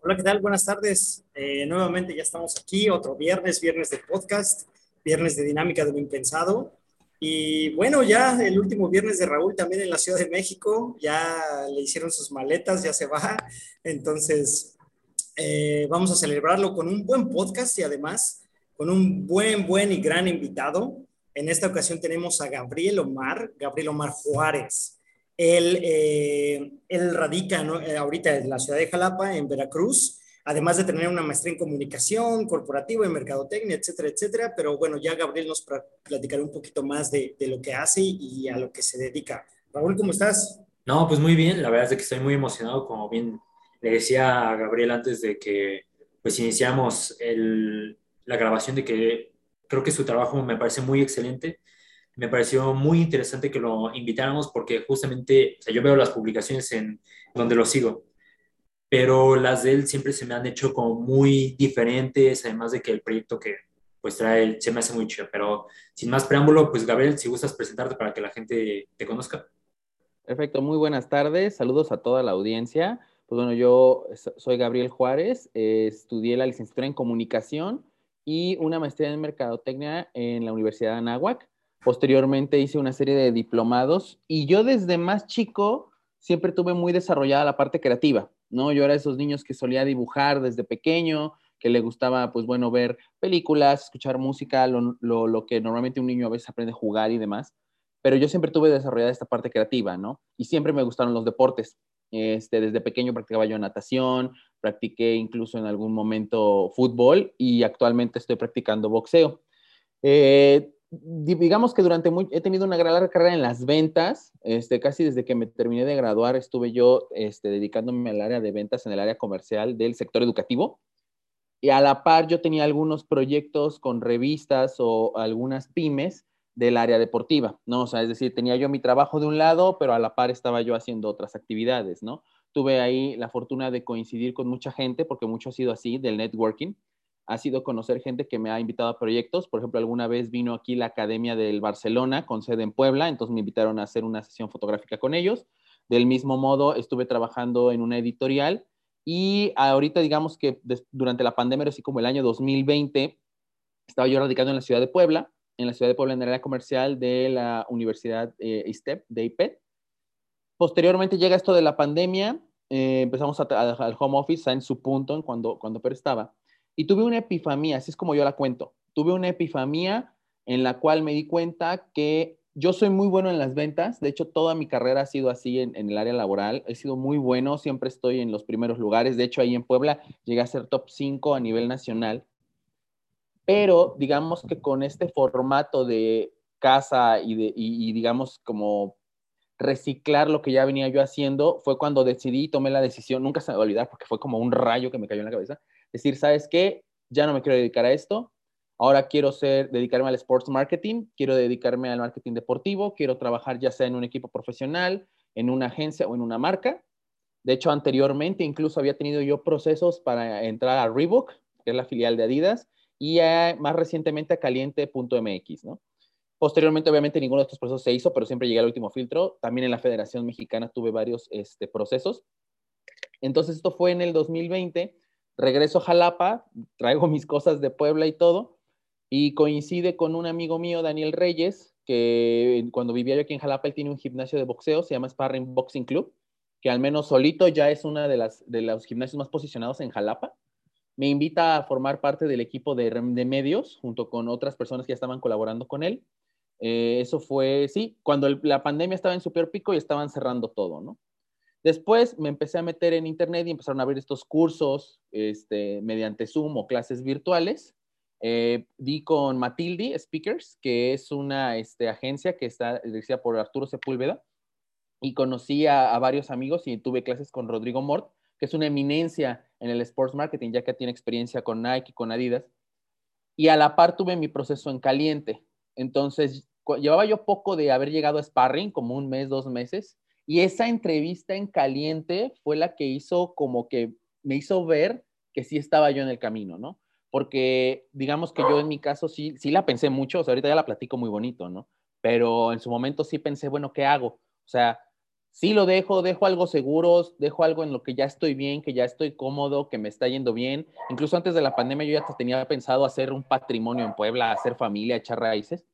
Hola, ¿qué tal? Buenas tardes. Eh, nuevamente ya estamos aquí, otro viernes, viernes de podcast, viernes de dinámica de lo impensado. Y bueno, ya el último viernes de Raúl también en la Ciudad de México, ya le hicieron sus maletas, ya se va. Entonces, eh, vamos a celebrarlo con un buen podcast y además con un buen, buen y gran invitado. En esta ocasión tenemos a Gabriel Omar, Gabriel Omar Juárez. Él, eh, él radica eh, ahorita en la ciudad de Jalapa, en Veracruz, además de tener una maestría en comunicación corporativa, en mercadotecnia, etcétera, etcétera. Pero bueno, ya Gabriel nos platicará un poquito más de, lo que hace y a lo que se dedica. Raúl, ¿cómo estás? No, pues muy bien. La verdad es que estoy muy emocionado, como bien le decía a Gabriel antes de que pues iniciamos la grabación, de que creo que su trabajo me parece muy excelente me pareció muy interesante que lo invitáramos porque justamente, o sea, yo veo las publicaciones en donde lo sigo, pero las de él siempre se me han hecho como muy diferentes, además de que el proyecto que pues trae se me hace muy chido, pero sin más preámbulo, pues Gabriel, si gustas presentarte para que la gente te conozca. Perfecto, muy buenas tardes, saludos a toda la audiencia. Pues bueno, yo soy Gabriel Juárez, eh, estudié la licenciatura en comunicación y una maestría en mercadotecnia en la Universidad de Anáhuac. Posteriormente hice una serie de diplomados y yo desde más chico siempre tuve muy desarrollada la parte creativa, ¿no? Yo era de esos niños que solía dibujar desde pequeño, que le gustaba, pues bueno, ver películas, escuchar música, lo, que normalmente un niño a veces aprende a jugar y demás. Pero yo siempre tuve desarrollada esta parte creativa, ¿no? Y siempre me gustaron los deportes. Este, desde pequeño practicaba yo natación, practiqué incluso en algún momento fútbol y actualmente estoy practicando boxeo. Eh, digamos que durante muy, he tenido una gran larga carrera en las ventas, este, casi desde que me terminé de graduar estuve yo este, dedicándome al área de ventas en el área comercial del sector educativo. Y a la par yo tenía algunos proyectos con revistas o algunas pymes del área deportiva, ¿no? O sea, es decir, tenía yo mi trabajo de un lado, pero a la par estaba yo haciendo otras actividades, ¿no? Tuve ahí la fortuna de coincidir con mucha gente, porque mucho ha sido así, del networking, ha sido conocer gente que me ha invitado a proyectos. Por ejemplo, alguna vez vino aquí la Academia del Barcelona con sede en Puebla, entonces me invitaron a hacer una sesión fotográfica con ellos. Del mismo modo, estuve trabajando en una editorial y ahorita digamos que durante la pandemia, así como el año 2020, estaba yo radicando en la ciudad de Puebla, en la ciudad de Puebla en el área comercial de la Universidad eh, ISTEP, de IPET. Posteriormente llega esto de la pandemia, eh, empezamos al home office en su punto en cuando, cuando Pero estaba. Y tuve una epifanía, así es como yo la cuento. Tuve una epifanía en la cual me di cuenta que yo soy muy bueno en las ventas. De hecho, toda mi carrera ha sido así en, el área laboral. He sido muy bueno, siempre estoy en los primeros lugares. De hecho, ahí en Puebla llegué a ser top 5 a nivel nacional. Pero digamos que con este formato de casa y, de, digamos como reciclar lo que ya venía yo haciendo, fue cuando decidí y tomé la decisión, nunca se me va a olvidar porque fue como un rayo que me cayó en la cabeza, decir, ¿sabes qué? Ya no me quiero dedicar a esto. Ahora quiero ser, dedicarme al sports marketing, quiero dedicarme al marketing deportivo, quiero trabajar ya sea en un equipo profesional, en una agencia o en una marca. De hecho, anteriormente incluso había tenido yo procesos para entrar a Reebok, que es la filial de Adidas, y más recientemente a caliente.mx, ¿no? Posteriormente, obviamente, ninguno de estos procesos se hizo, pero siempre llegué al último filtro. También en la Federación Mexicana tuve varios este, procesos. Entonces, esto fue en el 2020 regreso a Jalapa, traigo mis cosas de Puebla y todo, y coincide con un amigo mío, Daniel Reyes, que cuando vivía yo aquí en Jalapa, él tiene un gimnasio de boxeo, se llama Sparring Boxing Club, que al menos solito ya es una de, las, de los gimnasios más posicionados en Jalapa. Me invita a formar parte del equipo de, de medios, junto con otras personas que ya estaban colaborando con él. Eh, eso fue, sí, cuando la pandemia estaba en su peor pico y estaban cerrando todo, ¿no? Después me empecé a meter en internet y empezaron a ver estos cursos este, mediante Zoom o clases virtuales. Eh, di con Matilde Speakers, que es una este, agencia que está dirigida por Arturo Sepúlveda, y conocí a, varios amigos y tuve clases con Rodrigo Mort, que es una eminencia en el sports marketing, ya que tiene experiencia con Nike y con Adidas. Y a la par tuve mi proceso en caliente. Entonces, llevaba yo poco de haber llegado a Sparring, como un mes, dos meses, y esa entrevista en caliente fue la que hizo como que me hizo ver que sí estaba yo en el camino, ¿no? Porque digamos que yo en mi caso sí, sí la pensé mucho, o sea, ahorita ya la platico muy bonito, ¿no? Pero en su momento sí pensé, bueno, ¿qué hago? O sea, sí lo dejo, dejo algo seguro, dejo algo en lo que ya estoy bien, que ya estoy cómodo, que me está yendo bien. Incluso antes de la pandemia yo ya tenía pensado hacer un patrimonio en Puebla, hacer familia, echar raíces.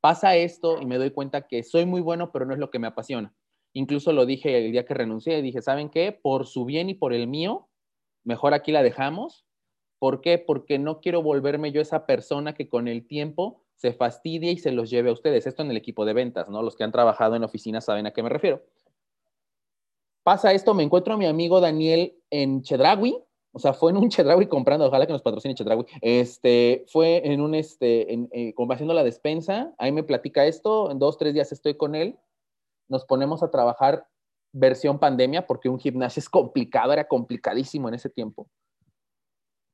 Pasa esto y me doy cuenta que soy muy bueno, pero no es lo que me apasiona. Incluso lo dije el día que renuncié, dije, ¿saben qué? Por su bien y por el mío, mejor aquí la dejamos. ¿Por qué? Porque no quiero volverme yo esa persona que con el tiempo se fastidia y se los lleve a ustedes. Esto en el equipo de ventas, ¿no? Los que han trabajado en oficinas saben a qué me refiero. Pasa esto, me encuentro a mi amigo Daniel en Chedraui, o sea, fue en un Chedraui comprando, ojalá que nos patrocine Chedraui, este, fue en un, este, en, eh, haciendo la despensa, ahí me platica esto, en dos, tres días estoy con él, nos ponemos a trabajar versión pandemia, porque un gimnasio es complicado, era complicadísimo en ese tiempo.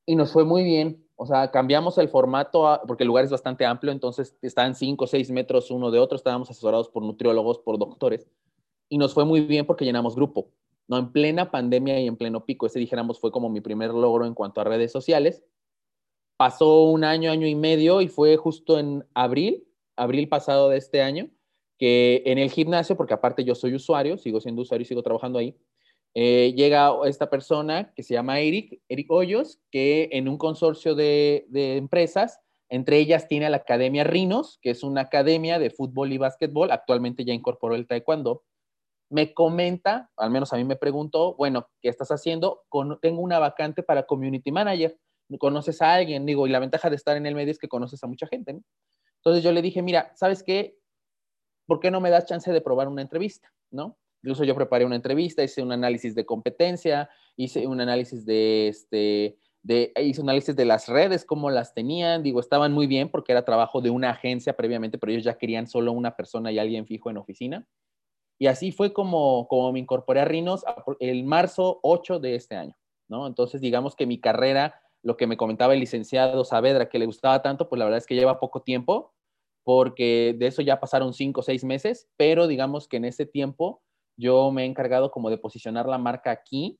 Y nos fue muy bien, o sea, cambiamos el formato, porque el lugar es bastante amplio, entonces están cinco o seis metros uno de otro, estábamos asesorados por nutriólogos, por doctores, y nos fue muy bien porque llenamos grupo, ¿no? En plena pandemia y en pleno pico, ese dijéramos fue como mi primer logro en cuanto a redes sociales. Pasó un año, año y medio, y fue justo en abril, abril pasado de este año, que en el gimnasio, porque aparte yo soy usuario, sigo siendo usuario y sigo trabajando ahí, eh, llega esta persona que se llama Eric, Eric Hoyos, que en un consorcio de, empresas, entre ellas tiene la Academia Rinos, que es una academia de fútbol y básquetbol, actualmente ya incorporó el taekwondo, me comenta, al menos a mí me preguntó, bueno, ¿qué estás haciendo? tengo una vacante para community manager. ¿Conoces a alguien? Digo, y la ventaja de estar en el medio es que conoces a mucha gente, ¿no? Entonces yo le dije, mira, ¿sabes qué? ¿Por qué no me das chance de probar una entrevista? ¿No? Incluso yo preparé una entrevista, hice un análisis de competencia, hice un análisis de, este, hice análisis de las redes, cómo las tenían, digo, estaban muy bien porque era trabajo de una agencia previamente, pero ellos ya querían solo una persona y alguien fijo en oficina. Y así fue como, como me incorporé a Rinos el marzo 8 de este año, ¿no? Entonces, digamos que mi carrera, lo que me comentaba el licenciado Saavedra, que le gustaba tanto, pues la verdad es que lleva poco tiempo, porque de eso ya pasaron cinco o seis meses, pero digamos que en ese tiempo yo me he encargado como de posicionar la marca aquí,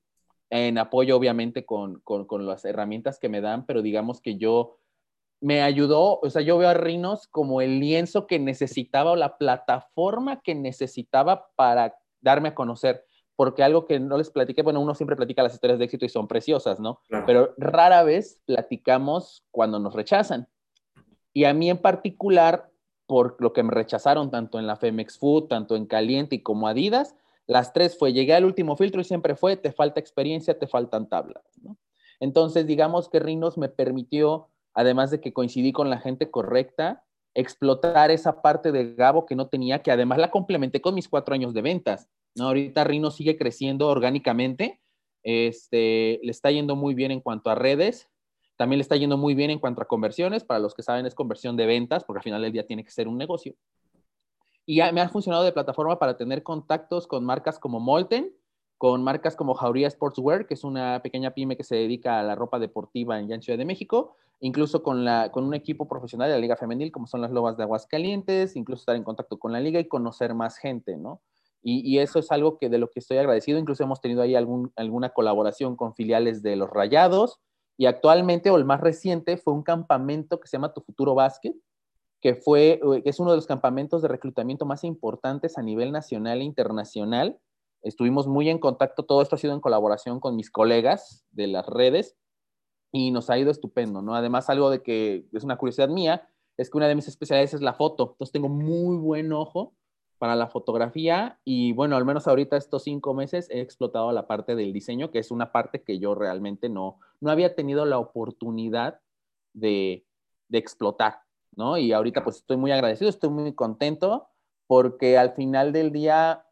en apoyo obviamente con, con, las herramientas que me dan, pero digamos que yo me ayudó, o sea, yo veo a Rinos como el lienzo que necesitaba o la plataforma que necesitaba para darme a conocer, porque algo que no les platiqué, bueno, uno siempre platica las historias de éxito y son preciosas, ¿no? Pero rara vez platicamos cuando nos rechazan. Y a mí en particular, por lo que me rechazaron tanto en la Femex Food, tanto en Caliente y como Adidas, las tres fue, llegué al último filtro y siempre fue, te falta experiencia, te faltan tablas. Entonces, digamos que Rinos me permitió, además de que coincidí con la gente correcta, explotar esa parte de Gabo que no tenía, que además la complementé con mis cuatro años de ventas. ¿no? Ahorita Rinos sigue creciendo orgánicamente, este, le está yendo muy bien en cuanto a redes, también le está yendo muy bien en cuanto a conversiones. Para los que saben, es conversión de ventas, porque al final del día tiene que ser un negocio. Y me ha funcionado de plataforma para tener contactos con marcas como Molten, con marcas como Jauría Sportswear, que es una pequeña pyme que se dedica a la ropa deportiva en, en Ciudad de México, incluso con, la, con un equipo profesional de la Liga Femenil, como son las Lobas de Aguascalientes, incluso estar en contacto con la liga y conocer más gente, ¿no? Y, y, eso es algo que de lo que estoy agradecido. Incluso hemos tenido ahí algún, alguna colaboración con filiales de los Rayados, y actualmente, o el más reciente, fue un campamento que se llama Tu Futuro Básquet, que fue, eh, es uno de los campamentos de reclutamiento más importantes a nivel nacional e internacional. Estuvimos muy en contacto, todo esto ha sido en colaboración con mis colegas de las redes y nos ha ido estupendo, ¿no? Además, algo de que es una curiosidad mía, es que una de mis especialidades es la foto, entonces tengo muy buen ojo para la fotografía y bueno, al menos ahorita estos cinco meses he explotado la parte del diseño, que es una parte que yo realmente no, no había tenido la oportunidad de, de explotar, ¿no? Y ahorita pues estoy muy agradecido, estoy muy contento porque al final del día,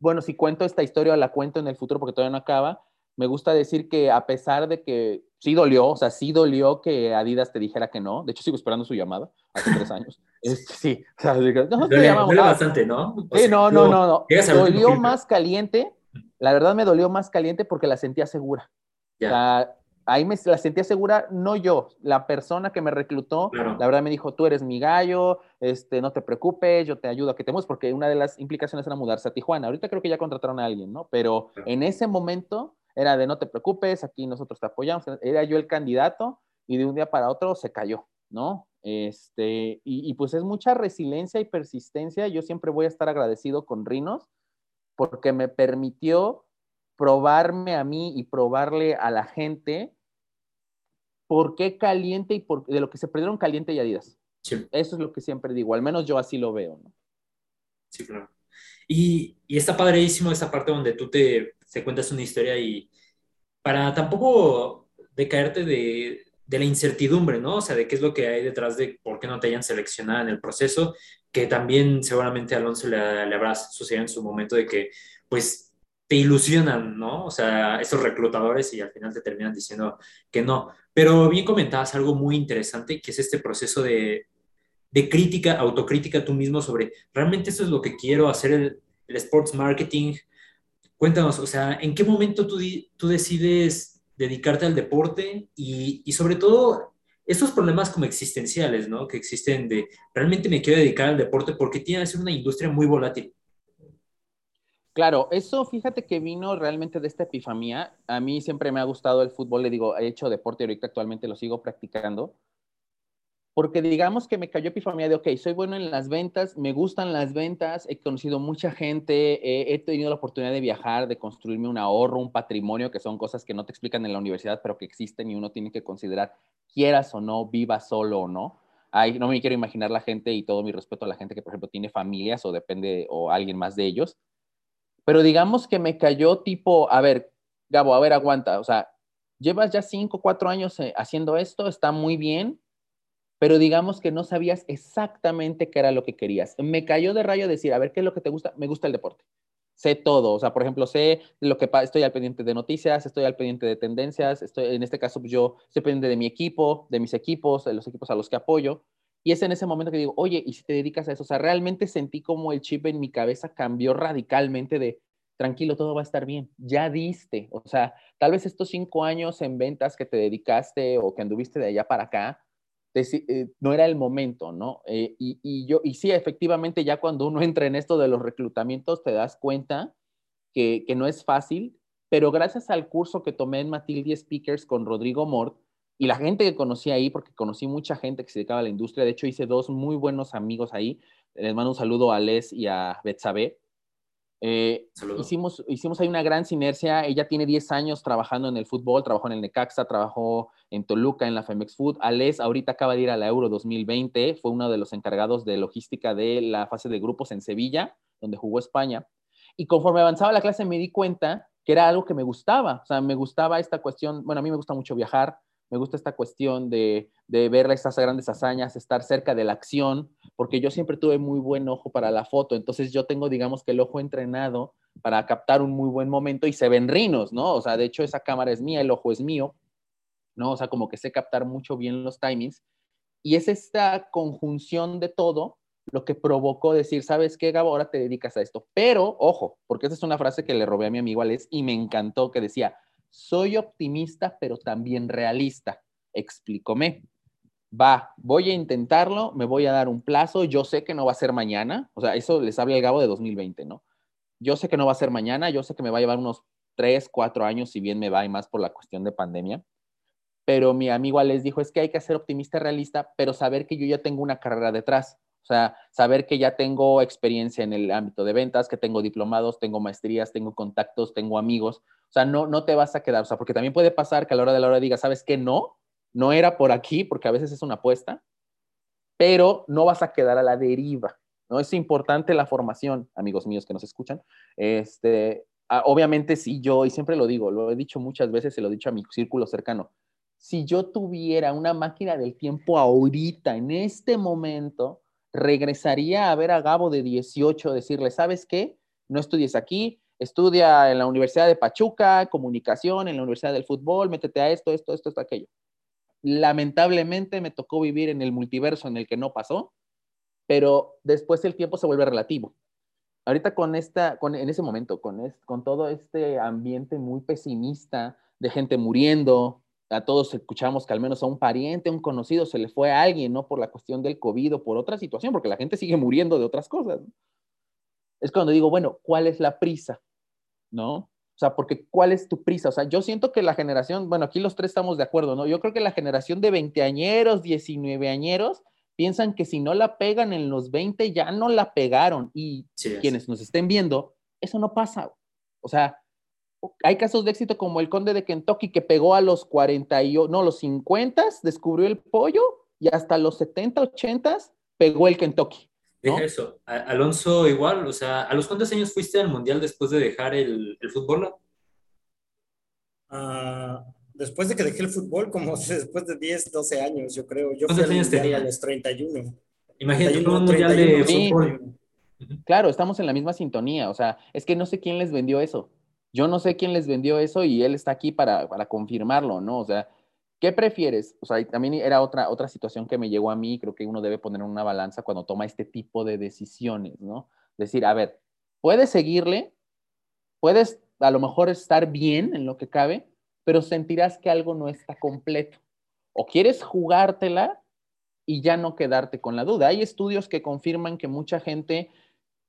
bueno, si cuento esta historia, la cuento en el futuro porque todavía no acaba, me gusta decir que a pesar de que sí dolió, o sea, sí dolió que Adidas te dijera que no, de hecho sigo esperando su llamada hace tres años. sí, o sea, no, duele, bastante, ¿no? sí, no, no, no, no. Dolió más caliente, la verdad me dolió más caliente porque la sentía segura. O sea, ahí me la sentía segura, no yo, la persona que me reclutó, la verdad me dijo, tú eres mi gallo, este, no te preocupes, yo te ayudo a que te mudes, porque una de las implicaciones era mudarse a Tijuana. Ahorita creo que ya contrataron a alguien, ¿no? Pero en ese momento era de no te preocupes, aquí nosotros te apoyamos, era yo el candidato y de un día para otro se cayó, ¿no? Este, y, pues es mucha resiliencia y persistencia. Yo siempre voy a estar agradecido con Rinos porque me permitió probarme a mí y probarle a la gente por qué caliente y por, de lo que se perdieron caliente y Adidas. Sí. Eso es lo que siempre digo, al menos yo así lo veo. ¿no? Sí, claro. Y, y está padrísimo esta parte donde tú te, te cuentas una historia y para tampoco decaerte de, de la incertidumbre, ¿no? O sea, de qué es lo que hay detrás de por qué no te hayan seleccionado en el proceso, que también seguramente a Alonso le, le habrá sucedido en su momento de que, pues, te ilusionan, ¿no? O sea, esos reclutadores y al final te terminan diciendo que no. Pero bien comentabas algo muy interesante, que es este proceso de, de crítica, autocrítica tú mismo sobre, ¿realmente esto es lo que quiero hacer el, el sports marketing? Cuéntanos, o sea, ¿en qué momento tú, decides dedicarte al deporte y, y sobre todo estos problemas como existenciales, ¿no? Que existen de, ¿realmente me quiero dedicar al deporte porque tiene que ser una industria muy volátil? Claro, eso fíjate que vino realmente de esta epifanía. A mí siempre me ha gustado el fútbol, le digo, he hecho deporte ahorita actualmente lo sigo practicando. Porque digamos que me cayó epifanía de, ok, soy bueno en las ventas, me gustan las ventas, he conocido mucha gente, he, he tenido la oportunidad de viajar, de construirme un ahorro, un patrimonio, que son cosas que no te explican en la universidad, pero que existen y uno tiene que considerar, quieras o no, viva solo o no. Ay, no me quiero imaginar la gente y todo mi respeto a la gente que, por ejemplo, tiene familias o depende, o alguien más de ellos pero digamos que me cayó tipo, a ver, Gabo, a ver, aguanta, o sea, llevas ya cinco, cuatro años eh, haciendo esto, está muy bien, pero digamos que no sabías exactamente qué era lo que querías. Me cayó de rayo decir, a ver, ¿qué es lo que te gusta? Me gusta el deporte. Sé todo, o sea, por ejemplo, sé lo que estoy al pendiente de noticias, estoy al pendiente de tendencias, estoy, en este caso, pues yo estoy pendiente de mi equipo, de mis equipos, de los equipos a los que apoyo. Y es en ese momento que digo, oye, ¿y si te dedicas a eso? O sea, realmente sentí como el chip en mi cabeza cambió radicalmente de, tranquilo, todo va a estar bien, ya diste. O sea, tal vez estos cinco años en ventas que te dedicaste o que anduviste de allá para acá, eh, no era el momento, ¿no? Eh, y, y, yo, y sí, efectivamente, ya cuando uno entra en esto de los reclutamientos, te das cuenta que, que no es fácil, pero gracias al curso que tomé en Matilde Speakers con Rodrigo Mort, y la gente que conocí ahí, porque conocí mucha gente que se dedicaba a la industria, de hecho hice dos muy buenos amigos ahí, les mando un saludo a Les y a Betsabe. Eh, hicimos, hicimos ahí una gran sinergia. Ella tiene 10 años trabajando en el fútbol, trabajó en el Necaxa, trabajó en Toluca, en la Femex Food. Ales ahorita acaba de ir a la Euro 2020, fue uno de los encargados de logística de la fase de grupos en Sevilla, donde jugó España. Y conforme avanzaba la clase me di cuenta que era algo que me gustaba. O sea, me gustaba esta cuestión, bueno, a mí me gusta mucho viajar, me gusta esta cuestión de, de ver estas grandes hazañas, estar cerca de la acción, porque yo siempre tuve muy buen ojo para la foto, entonces yo tengo, digamos que el ojo entrenado para captar un muy buen momento y se ven rinos, ¿no? O sea, de hecho esa cámara es mía, el ojo es mío, ¿no? O sea, como que sé captar mucho bien los timings. Y es esta conjunción de todo lo que provocó decir, ¿sabes qué, Gabo? Ahora te dedicas a esto. Pero, ojo, porque esa es una frase que le robé a mi amigo Alex y me encantó, que decía, soy optimista, pero también realista. Explícome. Va, voy a intentarlo, me voy a dar un plazo, yo sé que no va a ser mañana, o sea, eso les habla el Gabo de 2020, ¿no? Yo sé que no va a ser mañana, yo sé que me va a llevar unos tres, cuatro años, si bien me va y más por la cuestión de pandemia, pero mi amigo les dijo, es que hay que ser optimista, realista, pero saber que yo ya tengo una carrera detrás, o sea, saber que ya tengo experiencia en el ámbito de ventas, que tengo diplomados, tengo maestrías, tengo contactos, tengo amigos, o sea, no, no te vas a quedar, o sea, porque también puede pasar que a la hora de la hora digas, ¿sabes qué? No, no era por aquí, porque a veces es una apuesta, pero no vas a quedar a la deriva, ¿no? Es importante la formación, amigos míos que nos escuchan. Este, ah, obviamente, si yo, y siempre lo digo, lo he dicho muchas veces, se lo he dicho a mi círculo cercano, si yo tuviera una máquina del tiempo ahorita, en este momento, regresaría a ver a Gabo de 18, decirle, ¿sabes qué? No estudies aquí, estudia en la Universidad de Pachuca, comunicación, en la Universidad del Fútbol, métete a esto, esto, esto, esto, aquello. Lamentablemente me tocó vivir en el multiverso en el que no pasó, pero después el tiempo se vuelve relativo. Ahorita con esta, con, en ese momento, con, con todo este ambiente muy pesimista de gente muriendo, a todos escuchamos que al menos a un pariente, a un conocido se le fue a alguien, no por la cuestión del COVID o por otra situación, porque la gente sigue muriendo de otras cosas. Es cuando digo, bueno, ¿cuál es la prisa? ¿No? O sea, porque ¿cuál es tu prisa? O sea, yo siento que la generación, bueno, aquí los tres estamos de acuerdo, ¿no? Yo creo que la generación de 20 añeros, 19 añeros, piensan que si no la pegan en los 20 ya no la pegaron y Sí, quienes nos estén viendo, eso no pasa. O sea, hay casos de éxito como el conde de Kentucky que pegó a los 40, y, no, los 50, descubrió el pollo y hasta los 70, 80 pegó el Kentucky. Deja eso. Alonso igual, o sea, ¿a los cuántos años fuiste al Mundial después de dejar el, el fútbol? Uh, después de que dejé el fútbol, como después de 10, 12 años, yo creo. Yo ¿Cuántos años tenía? A los 31. Imagínate un Mundial de fútbol. Claro, estamos en la misma sintonía, o sea, es que no sé quién les vendió eso. Yo no sé quién les vendió eso y él está aquí para, para confirmarlo, ¿no? O sea, ¿qué prefieres? O sea, también era otra, otra situación que me llegó a mí, creo que uno debe poner una balanza cuando toma este tipo de decisiones, ¿no? Decir, a ver, puedes seguirle, puedes a lo mejor estar bien en lo que cabe, pero sentirás que algo no está completo. O quieres jugártela y ya no quedarte con la duda. Hay estudios que confirman que mucha gente,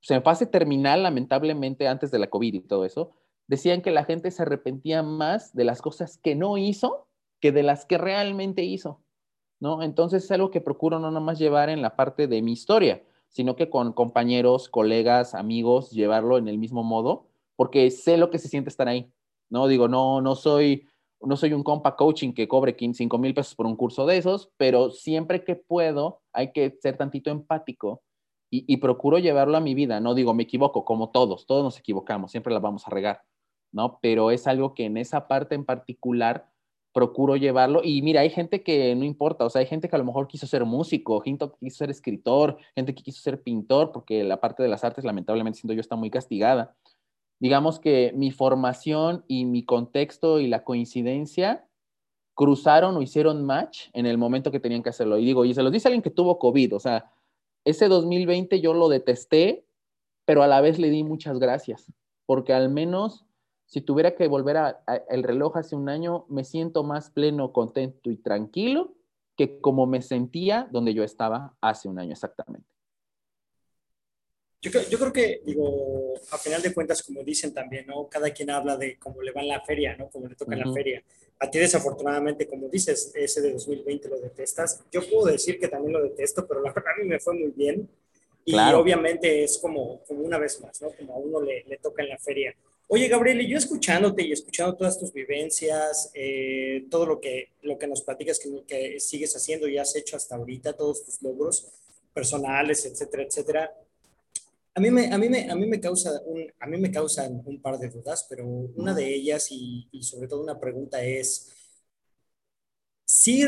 pues, en fase terminal, lamentablemente, antes de la COVID y todo eso, decían que la gente se arrepentía más de las cosas que no hizo que de las que realmente hizo, ¿no? Entonces es algo que procuro no nomás llevar en la parte de mi historia, sino que con compañeros, colegas, amigos, llevarlo en el mismo modo, porque sé lo que se siente estar ahí, ¿no? Digo, no, no soy, no soy un compa coaching que cobre 5 mil pesos por un curso de esos, pero siempre que puedo hay que ser tantito empático y, y procuro llevarlo a mi vida, no digo, me equivoco, como todos, todos nos equivocamos, siempre la vamos a regar, ¿no? Pero es algo que en esa parte en particular procuro llevarlo. Y mira, hay gente que no importa, o sea, hay gente que a lo mejor quiso ser músico, gente que quiso ser escritor, gente que quiso ser pintor, porque la parte de las artes, lamentablemente, siento yo, está muy castigada. Digamos que mi formación y mi contexto y la coincidencia cruzaron o hicieron match en el momento que tenían que hacerlo. Y digo, y se los dice alguien que tuvo COVID, o sea, ese 2020 yo lo detesté, pero a la vez le di muchas gracias, porque al menos si tuviera que volver a, el reloj hace un año, me siento más pleno, contento y tranquilo que como me sentía donde yo estaba hace un año exactamente. Yo, yo, creo que, digo, a final de cuentas, como dicen también, ¿no? Cada quien habla de cómo le va en la feria, ¿no? Cómo le toca en la feria. A ti, desafortunadamente, como dices, ese de 2020 lo detestas. Yo puedo decir que también lo detesto, pero la verdad a mí me fue muy bien. Y obviamente es como, como una vez más, ¿no? Como a uno le, le toca en la feria. Oye, Gabriel, yo escuchándote y escuchando todas tus vivencias, eh, todo lo que, lo que nos platicas que, que, sigues haciendo y has hecho hasta ahorita, todos tus logros personales, etcétera, etcétera, a mí me, a mí me, a mí me, causa un, a mí me causan un par de dudas, pero una de ellas y, y sobre todo una pregunta es, si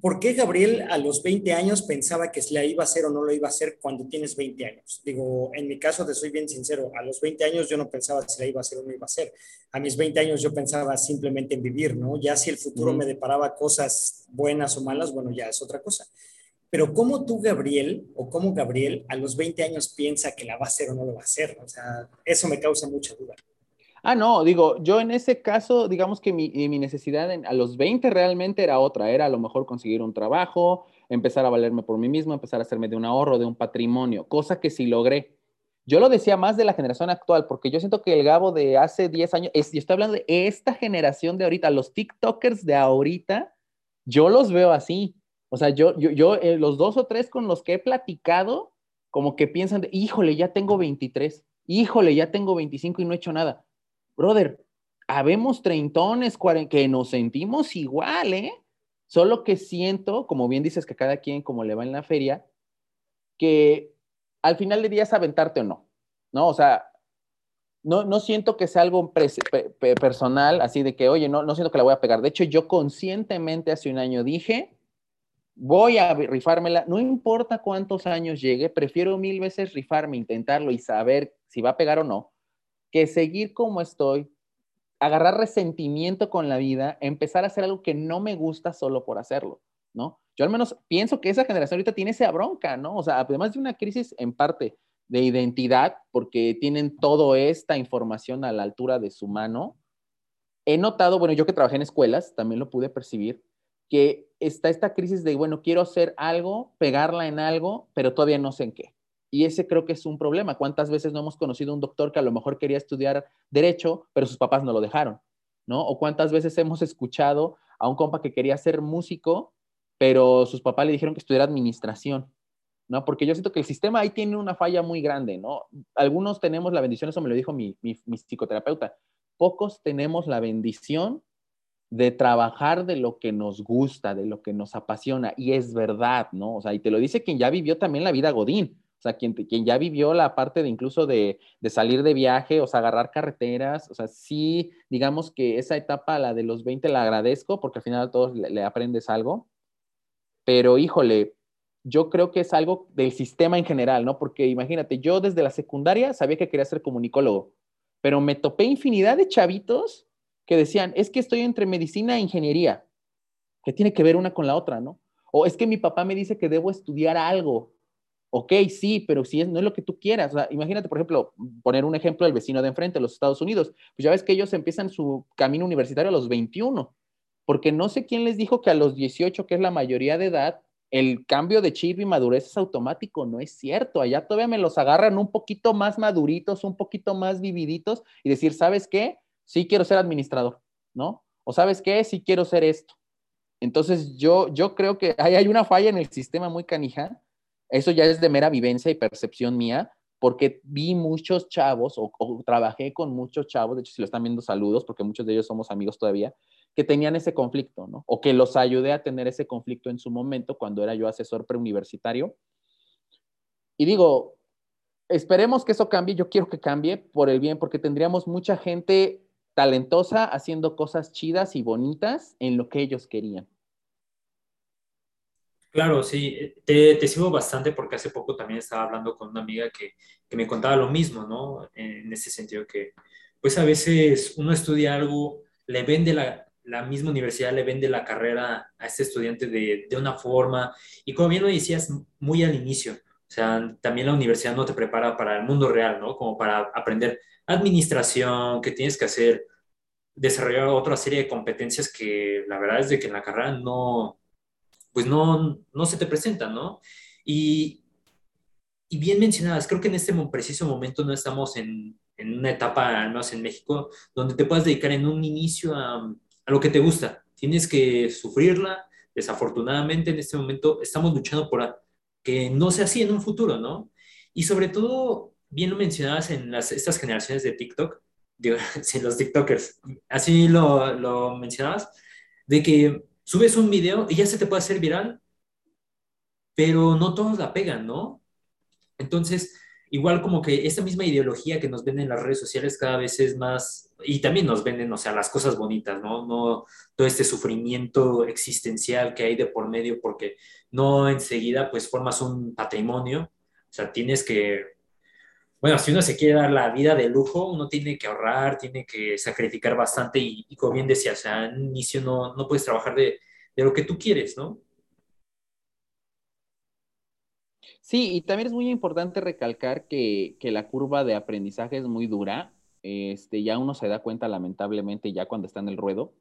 ¿por qué Gabriel a los 20 años pensaba que la iba a hacer o no lo iba a hacer cuando tienes 20 años? Digo, en mi caso te soy bien sincero, a los 20 años yo no pensaba si la iba a hacer o no iba a hacer. A mis 20 años yo pensaba simplemente en vivir, ¿no? Ya si el futuro me deparaba cosas buenas o malas, bueno, ya es otra cosa. Pero ¿cómo tú, Gabriel, o cómo Gabriel a los 20 años piensa que la va a hacer o no lo va a hacer? O sea, eso me causa mucha duda. Ah, no, digo, yo en ese caso, digamos que mi, necesidad a los 20 realmente era otra, era a lo mejor conseguir un trabajo, empezar a valerme por mí mismo, empezar a hacerme de un ahorro, de un patrimonio, cosa que sí logré. Yo lo decía más de la generación actual, porque yo siento que el Gabo de hace 10 años, es, yo estoy hablando de esta generación de ahorita, los TikTokers de ahorita, yo los veo así. O sea, yo, yo, yo eh, los dos o tres con los que he platicado, como que piensan de, híjole, ya tengo 23, híjole, ya tengo 25 y no he hecho nada brother, habemos treintones que nos sentimos igual, ¿eh? Solo que siento, como bien dices que cada quien como le va en la feria, que al final de día es aventarte o no, ¿no? O sea, no, no siento que sea algo personal, así de que, oye, no, no siento que la voy a pegar. De hecho, yo conscientemente hace un año dije, voy a rifármela, no importa cuántos años llegue, prefiero mil veces rifarme, intentarlo y saber si va a pegar o no, que seguir como estoy, agarrar resentimiento con la vida, empezar a hacer algo que no me gusta solo por hacerlo, ¿no? Yo al menos pienso que esa generación ahorita tiene esa bronca, ¿no? O sea, además de una crisis en parte de identidad, porque tienen toda esta información a la altura de su mano, he notado, bueno, yo que trabajé en escuelas, también lo pude percibir, que está esta crisis de, bueno, quiero hacer algo, pegarla en algo, pero todavía no sé en qué. Y ese creo que es un problema. ¿Cuántas veces no hemos conocido un doctor que a lo mejor quería estudiar derecho, pero sus papás no lo dejaron? ¿No? O cuántas veces hemos escuchado a un compa que quería ser músico, pero sus papás le dijeron que estudiara administración. ¿no? Porque yo siento que el sistema ahí tiene una falla muy grande, ¿no? Algunos tenemos la bendición, eso me lo dijo mi, mi, mi psicoterapeuta, pocos tenemos la bendición de trabajar de lo que nos gusta, de lo que nos apasiona, y es verdad, ¿no? O sea, y te lo dice quien ya vivió también la vida Godín, o sea, quien, quien ya vivió la parte de incluso de, de, salir de viaje, o sea, agarrar carreteras, o sea, sí, digamos que esa etapa, la de los 20, la agradezco porque al final a todos le, le aprendes algo, pero híjole, yo creo que es algo del sistema en general, ¿no? Porque imagínate, yo desde la secundaria sabía que quería ser comunicólogo, pero me topé infinidad de chavitos que decían, es que estoy entre medicina e ingeniería, que tiene que ver una con la otra, ¿no? O es que mi papá me dice que debo estudiar algo. Ok, sí, pero si es, no es lo que tú quieras. Imagínate, por ejemplo, poner un ejemplo del vecino de enfrente, los Estados Unidos. Pues ya ves que ellos empiezan su camino universitario a los 21, porque no sé quién les dijo que a los 18, que es la mayoría de edad, el cambio de chip y madurez es automático, no es cierto. Allá todavía me los agarran un poquito más maduritos, un poquito más vividitos y decir, ¿sabes qué? sí quiero ser administrador, ¿no? O sabes qué, sí quiero ser esto. Entonces yo, yo creo que hay, hay una falla en el sistema muy canija. Eso ya es de mera vivencia y percepción mía, porque vi muchos chavos o, trabajé con muchos chavos, de hecho si lo están viendo saludos, porque muchos de ellos somos amigos todavía, que tenían ese conflicto, ¿no? O que los ayudé a tener ese conflicto en su momento cuando era yo asesor preuniversitario. Y digo, esperemos que eso cambie, yo quiero que cambie por el bien, porque tendríamos mucha gente talentosa haciendo cosas chidas y bonitas en lo que ellos querían. Claro, sí, te, te, sigo bastante porque hace poco también estaba hablando con una amiga que, que, me contaba lo mismo, ¿no? En ese sentido que, pues a veces uno estudia algo, le vende la, la misma universidad, le vende la carrera a este estudiante de, de una forma, y como bien lo decías muy al inicio, o sea, también la universidad no te prepara para el mundo real, ¿no? Como para aprender administración, que tienes que hacer, desarrollar otra serie de competencias que la verdad es de que en la carrera no, pues no, no se te presentan, ¿no? Y, y bien mencionadas, creo que en este preciso momento no estamos en, en una etapa, al menos en México, donde te puedas dedicar en un inicio a, a lo que te gusta. Tienes que sufrirla. Desafortunadamente, en este momento estamos luchando por que no sea así en un futuro, ¿no? Y sobre todo, bien lo mencionabas en las, estas generaciones de TikTok, sí, los TikTokers, así lo, lo mencionabas, de que subes un video y ya se te puede hacer viral, pero no todos la pegan, ¿no? Entonces, igual como que esta misma ideología que nos venden en las redes sociales cada vez es más, y también nos venden, o sea, las cosas bonitas, ¿no? No todo este sufrimiento existencial que hay de por medio, porque no enseguida pues formas un patrimonio, o sea, tienes que bueno, si uno se quiere dar la vida de lujo, uno tiene que ahorrar, tiene que sacrificar bastante y, y como en inicio no, no puedes trabajar de, de, lo que tú quieres, ¿no? Sí, y también es muy importante recalcar que, que la curva de aprendizaje es muy dura. Este, ya uno se da cuenta lamentablemente ya cuando está en el ruedo.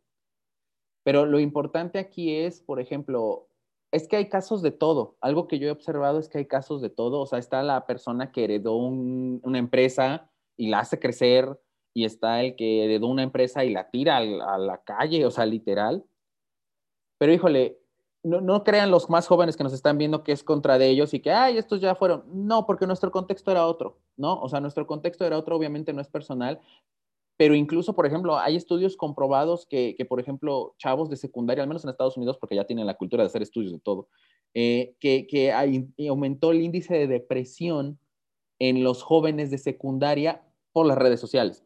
Pero lo importante aquí es, por ejemplo, es que hay casos de todo. Algo que yo he observado es que hay casos de todo. O sea, está la persona que heredó un, una empresa y la hace crecer, y está el que heredó una empresa y la tira a la, a la calle, o sea, literal. Pero híjole, no, no, crean los más jóvenes que nos están viendo que es contra de ellos y que, ay, estos ya fueron. No, porque nuestro contexto era otro, ¿no? O sea, nuestro contexto era otro, obviamente no es personal, pero incluso, por ejemplo, hay estudios comprobados que, que, por ejemplo, chavos de secundaria, al menos en Estados Unidos, porque ya tienen la cultura de hacer estudios de todo, eh, que, que aumentó el índice de depresión en los jóvenes de secundaria por las redes sociales,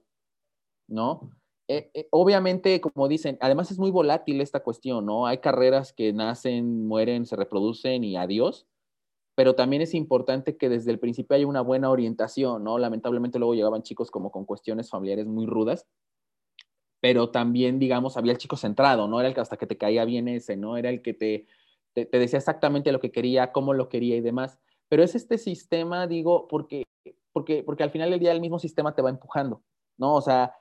¿no? Eh, eh, obviamente, como dicen, además es muy volátil esta cuestión, ¿no? Hay carreras que nacen, mueren, se reproducen y adiós, pero también es importante que desde el principio haya una buena orientación, ¿no? Lamentablemente luego llegaban chicos como con cuestiones familiares muy rudas, pero también, digamos, había el chico centrado, ¿no? Era el que hasta que te caía bien ese, ¿no? Era el que te, te, decía exactamente lo que quería, cómo lo quería y demás. Pero es este sistema, digo, porque, porque, porque al final del día el mismo sistema te va empujando, ¿no? O sea,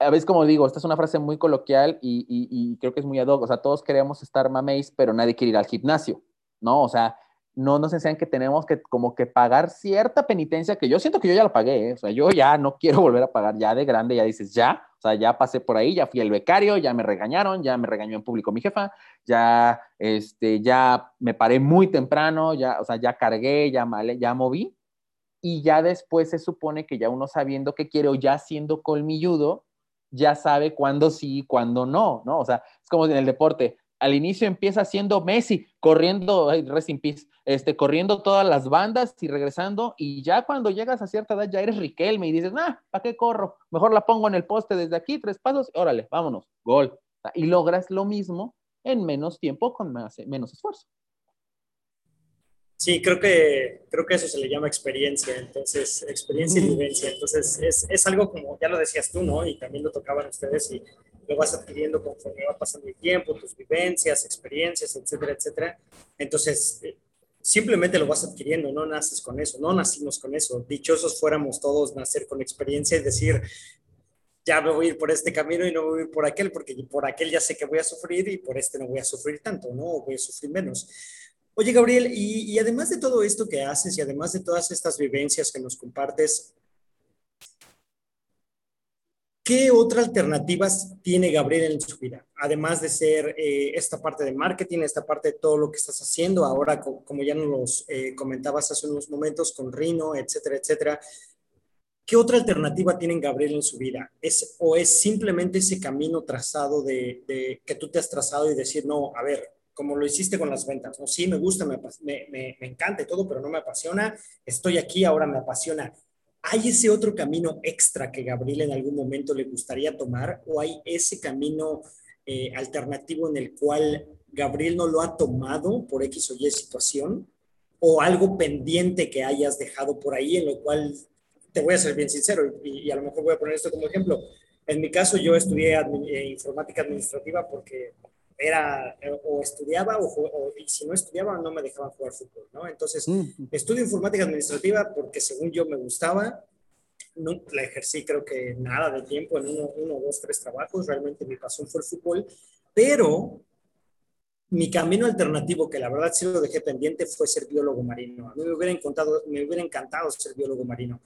a veces como digo, esta es una frase muy coloquial y, y, y creo que es muy ad hoc, o sea, todos queremos estar mameis, pero nadie quiere ir al gimnasio, ¿no? O sea, no nos enseñan que tenemos que como que pagar cierta penitencia que yo siento que yo ya la pagué, ¿eh? o sea, yo ya no quiero volver a pagar, ya de grande ya dices, ya, o sea, ya pasé por ahí, ya fui el becario, ya me regañaron, ya me regañó en público mi jefa, ya, este, ya me paré muy temprano, ya, o sea, ya cargué, ya, mal, ya moví. Y ya después se supone que ya uno sabiendo qué quiere o ya siendo colmilludo, ya sabe cuándo sí, cuándo no, ¿no? O sea, es como en el deporte. Al inicio empieza siendo Messi, corriendo, rest in peace, este, corriendo todas las bandas y regresando, y ya cuando llegas a cierta edad ya eres Riquelme y dices, ah, ¿para qué corro? Mejor la pongo en el poste desde aquí, tres pasos, órale, vámonos, gol. Y logras lo mismo en menos tiempo con más, menos esfuerzo. Sí, creo que, creo que eso se le llama experiencia, entonces, experiencia y vivencia. Entonces, es, es, algo como, ya lo decías tú, ¿no? Y también lo tocaban ustedes y lo vas adquiriendo conforme va pasando el tiempo, tus vivencias, experiencias, etcétera, etcétera. Entonces, eh, simplemente lo vas adquiriendo, no naces con eso, no nacimos con eso. Dichosos fuéramos todos nacer con experiencia y decir, ya me voy a ir por este camino y no voy a ir por aquel, porque por aquel ya sé que voy a sufrir y por este no voy a sufrir tanto, ¿no? Voy a sufrir menos. Oye, Gabriel, y, y, además de todo esto que haces y además de todas estas vivencias que nos compartes, ¿qué otras alternativas tiene Gabriel en su vida? Además de ser eh, esta parte de marketing, esta parte de todo lo que estás haciendo, ahora como ya nos eh, comentabas hace unos momentos con Rino, etcétera, etcétera. ¿Qué otra alternativa tiene Gabriel en su vida? ¿Es, ¿O es simplemente ese camino trazado de, de, que tú te has trazado y decir, no, a ver, como lo hiciste con las ventas, ¿no? Sí, me gusta, me, me, me, encanta y todo, pero no me apasiona. Estoy aquí, ahora me apasiona. ¿Hay ese otro camino extra que Gabriel en algún momento le gustaría tomar o hay ese camino eh, alternativo en el cual Gabriel no lo ha tomado por X o Y situación? ¿O algo pendiente que hayas dejado por ahí en lo cual, te voy a ser bien sincero y, a lo mejor voy a poner esto como ejemplo? En mi caso, yo estudié eh, informática administrativa porque era o estudiaba o, y si no estudiaba no me dejaban jugar fútbol, ¿no? Entonces, mm. estudio informática administrativa porque según yo me gustaba, no la ejercí creo que nada de tiempo en uno, uno, dos, tres trabajos, realmente mi pasión fue el fútbol, pero mi camino alternativo, que la verdad sí lo dejé pendiente, fue ser biólogo marino. A mí me hubiera encantado, me hubiera encantado ser biólogo marino.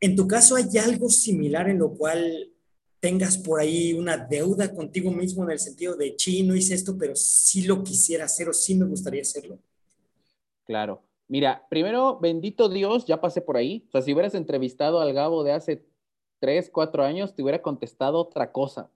En tu caso, ¿hay algo similar en lo cual tengas por ahí una deuda contigo mismo en el sentido de, sí, no hice esto, pero sí lo quisiera hacer o sí me gustaría hacerlo? Claro. Mira, primero, bendito Dios, ya pasé por ahí. O sea, si hubieras entrevistado al Gabo de hace tres, cuatro años, te hubiera contestado otra cosa.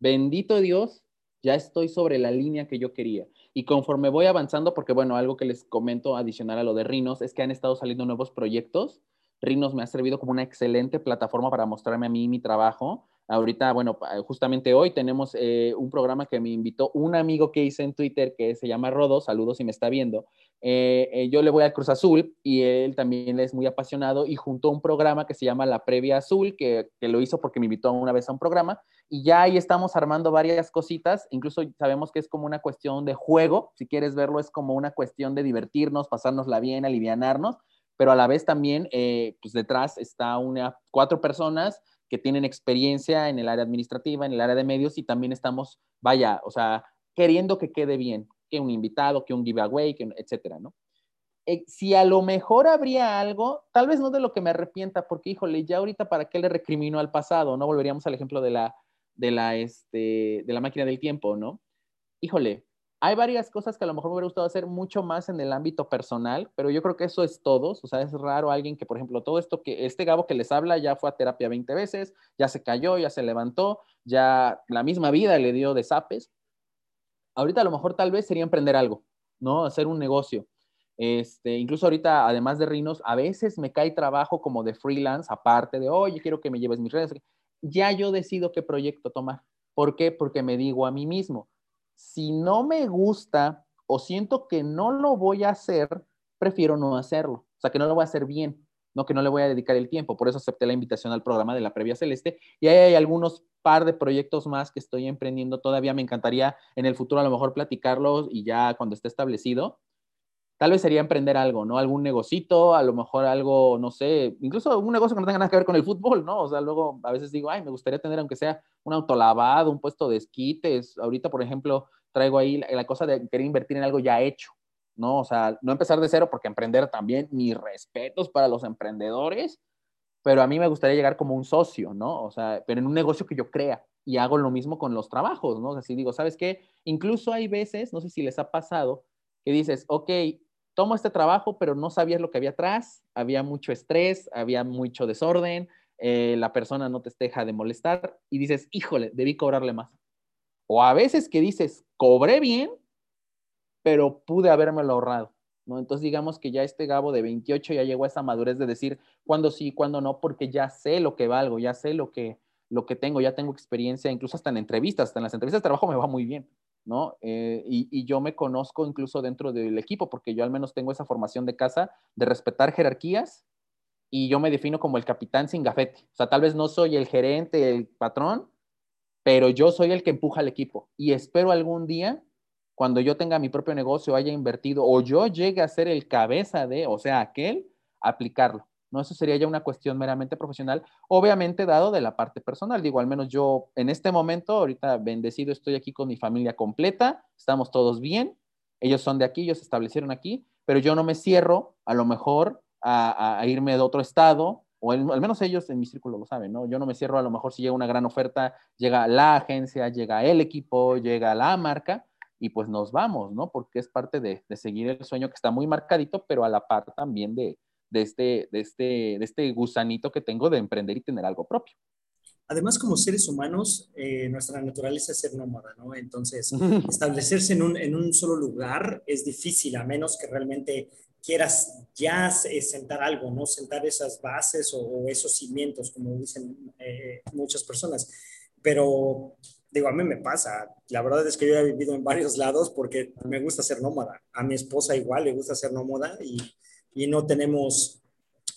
Bendito Dios, ya estoy sobre la línea que yo quería. Y conforme voy avanzando, porque bueno, algo que les comento adicional a lo de Rinos es que han estado saliendo nuevos proyectos. Rinos me ha servido como una excelente plataforma para mostrarme a mí mi trabajo. Ahorita, bueno, justamente hoy tenemos eh, un programa que me invitó un amigo que hice en Twitter que se llama Rodo, saludos si me está viendo. Eh, eh, yo le voy al Cruz Azul y él también es muy apasionado y juntó un programa que se llama La Previa Azul, que, lo hizo porque me invitó una vez a un programa. Y ya ahí estamos armando varias cositas, incluso sabemos que es como una cuestión de juego, si quieres verlo es como una cuestión de divertirnos, pasárnosla bien, alivianarnos, pero a la vez también, pues detrás está una, cuatro personas que tienen experiencia en el área administrativa, en el área de medios y también estamos, vaya, o sea, queriendo que quede bien, que un invitado, que un giveaway, que, etcétera, ¿no? Eh, si a lo mejor habría algo, tal vez no de lo que me arrepienta, porque híjole, ya ahorita para qué le recrimino al pasado, ¿no? Volveríamos al ejemplo de la, de la, este, de la máquina del tiempo, ¿no? Híjole, hay varias cosas que a lo mejor me hubiera gustado hacer mucho más en el ámbito personal, pero yo creo que eso es todos. O sea, es raro alguien que, por ejemplo, todo esto que este Gabo que les habla ya fue a terapia 20 veces, ya se cayó, ya se levantó, ya la misma vida le dio de zapes. Ahorita a lo mejor tal vez sería emprender algo, ¿no? Hacer un negocio. Este, incluso ahorita, además de Rinos, a veces me cae trabajo como de freelance, aparte de, oye, quiero que me lleves mis redes. Ya yo decido qué proyecto tomar. ¿Por qué? Porque me digo a mí mismo, si no me gusta o siento que no lo voy a hacer, prefiero no hacerlo. O sea, que no lo voy a hacer bien, no que no le voy a dedicar el tiempo. Por eso acepté la invitación al programa de la Previa Celeste. Y ahí hay algunos par de proyectos más que estoy emprendiendo todavía. Me encantaría en el futuro a lo mejor platicarlos y ya cuando esté establecido. Tal vez sería emprender algo, ¿no? Algún negocito, a lo mejor algo, no sé, incluso un negocio que no tenga nada que ver con el fútbol, ¿no? O sea, luego a veces digo, ay, me gustaría tener aunque sea un autolavado, un puesto de esquites. Ahorita, por ejemplo, traigo ahí la, cosa de querer invertir en algo ya hecho, ¿no? O sea, no empezar de cero porque emprender también, mis respetos para los emprendedores, pero a mí me gustaría llegar como un socio, ¿no? O sea, pero en un negocio que yo crea y hago lo mismo con los trabajos, ¿no? O sea, si digo, ¿sabes qué? Incluso hay veces, no sé si les ha pasado, que dices, ok, tomo este trabajo, pero no sabías lo que había atrás, había mucho estrés, había mucho desorden, eh, la persona no te deja de molestar y dices, híjole, debí cobrarle más. O a veces que dices, cobré bien, pero pude habérmelo ahorrado. ¿no? Entonces digamos que ya este Gabo de 28 ya llegó a esa madurez de decir cuándo sí, cuándo no, porque ya sé lo que valgo, ya sé lo que, lo que tengo, ya tengo experiencia, incluso hasta en entrevistas, hasta en las entrevistas de trabajo me va muy bien, ¿no? Eh, y, y, yo me conozco incluso dentro del equipo, porque yo al menos tengo esa formación de casa de respetar jerarquías y yo me defino como el capitán sin gafete. O sea, tal vez no soy el gerente, el patrón, pero yo soy el que empuja al equipo y espero algún día cuando yo tenga mi propio negocio, haya invertido o yo llegue a ser el cabeza de, o sea, aquel, aplicarlo. ¿No? Eso sería ya una cuestión meramente profesional, obviamente dado de la parte personal. Digo, al menos yo en este momento, ahorita bendecido, estoy aquí con mi familia completa, estamos todos bien, ellos son de aquí, ellos se establecieron aquí, pero yo no me cierro a lo mejor a, irme de otro estado, o al menos ellos en mi círculo lo saben, ¿no? Yo no me cierro a lo mejor si llega una gran oferta, llega la agencia, llega el equipo, llega la marca, y pues nos vamos, ¿no? Porque es parte de, seguir el sueño que está muy marcadito, pero a la par también de, de, este, de, este, de este gusanito que tengo de emprender y tener algo propio. Además, como seres humanos, eh, nuestra naturaleza es ser nómada, ¿no? Entonces, establecerse en un, en un solo lugar es difícil, a menos que realmente quieras ya eh, sentar algo, ¿no? Sentar esas bases o, o esos cimientos, como dicen eh, muchas personas. Pero digo, a mí me pasa. La verdad es que yo he vivido en varios lados porque me gusta ser nómada. A mi esposa igual le gusta ser nómada y, y no tenemos...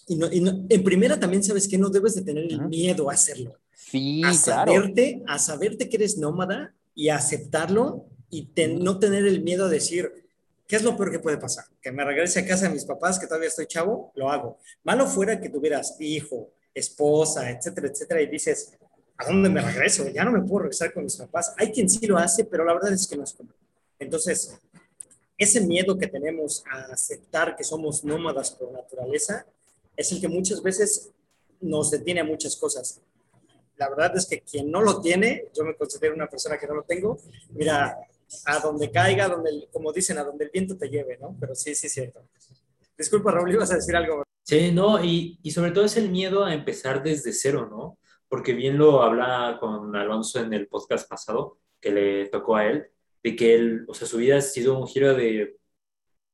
Y no, y no, en primera también sabes que no debes de tener el miedo a hacerlo. Sí, a claro. saberte, a saberte que eres nómada y a aceptarlo y te, no tener el miedo a decir, ¿qué es lo peor que puede pasar? Que me regrese a casa de mis papás, que todavía estoy chavo, lo hago. Malo fuera que tuvieras hijo, esposa, etcétera, etcétera, y dices, ¿a dónde me regreso? Ya no me puedo regresar con mis papás. Hay quien sí lo hace, pero la verdad es que no es común. Entonces, ese miedo que tenemos a aceptar que somos nómadas por naturaleza es el que muchas veces nos detiene a muchas cosas. La verdad es que quien no lo tiene, yo me considero una persona que no lo tengo, mira, a donde caiga, donde, como dicen, a donde el viento te lleve, ¿no? Pero sí, sí cierto. Disculpa, Raúl, ibas a decir algo. Sí, no, y, y sobre todo es el miedo a empezar desde cero, ¿no? porque bien lo habla con Alonso en el podcast pasado, que le tocó a él, de que él, o sea, su vida ha sido un giro de,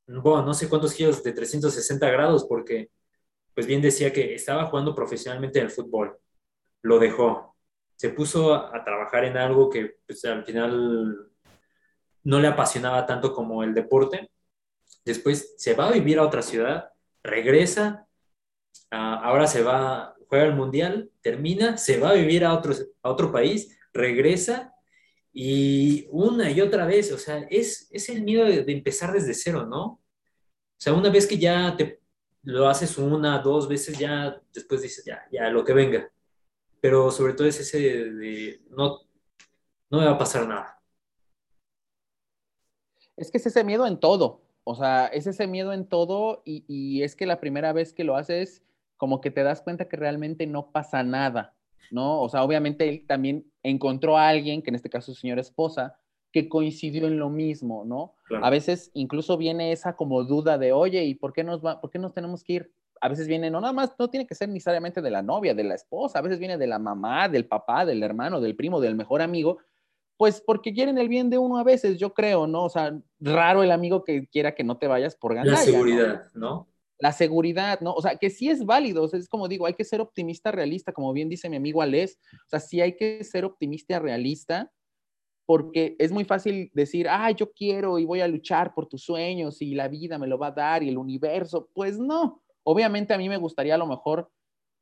bueno, no sé cuántos giros de 360 grados, porque, pues bien decía que estaba jugando profesionalmente en el fútbol, lo dejó, se puso a, trabajar en algo que pues, al final no le apasionaba tanto como el deporte, después se va a vivir a otra ciudad, regresa, ahora se va juega el mundial, termina, se va a vivir a otro, a otro país, regresa y una y otra vez, o sea, es, es el miedo de, empezar desde cero, ¿no? O sea, una vez que ya te lo haces una, dos veces, ya después dices, ya, ya, lo que venga. Pero sobre todo es ese de no, no me va a pasar nada. Es que es ese miedo en todo, o sea, es ese miedo en todo y, y es que la primera vez que lo haces como que te das cuenta que realmente no pasa nada, ¿no? O sea, obviamente él también encontró a alguien, que en este caso su señora esposa, que coincidió en lo mismo, ¿no? Claro. A veces incluso viene esa como duda de, oye, ¿y por qué nos va, por qué nos tenemos que ir? A veces viene, no nada más, no tiene que ser necesariamente de la novia, de la esposa, a veces viene de la mamá, del papá, del hermano, del primo, del mejor amigo, pues porque quieren el bien de uno a veces, yo creo, ¿no? O sea, raro el amigo que quiera que no te vayas por ganar. La seguridad, ¿no? ¿no? La seguridad, ¿no? O sea, que sí es válido, o sea, es como digo, hay que ser optimista, realista, como bien dice mi amigo Alés, o sea, sí hay que ser optimista, realista, porque es muy fácil decir, ah, yo quiero y voy a luchar por tus sueños y la vida me lo va a dar y el universo, pues no, obviamente a mí me gustaría a lo mejor,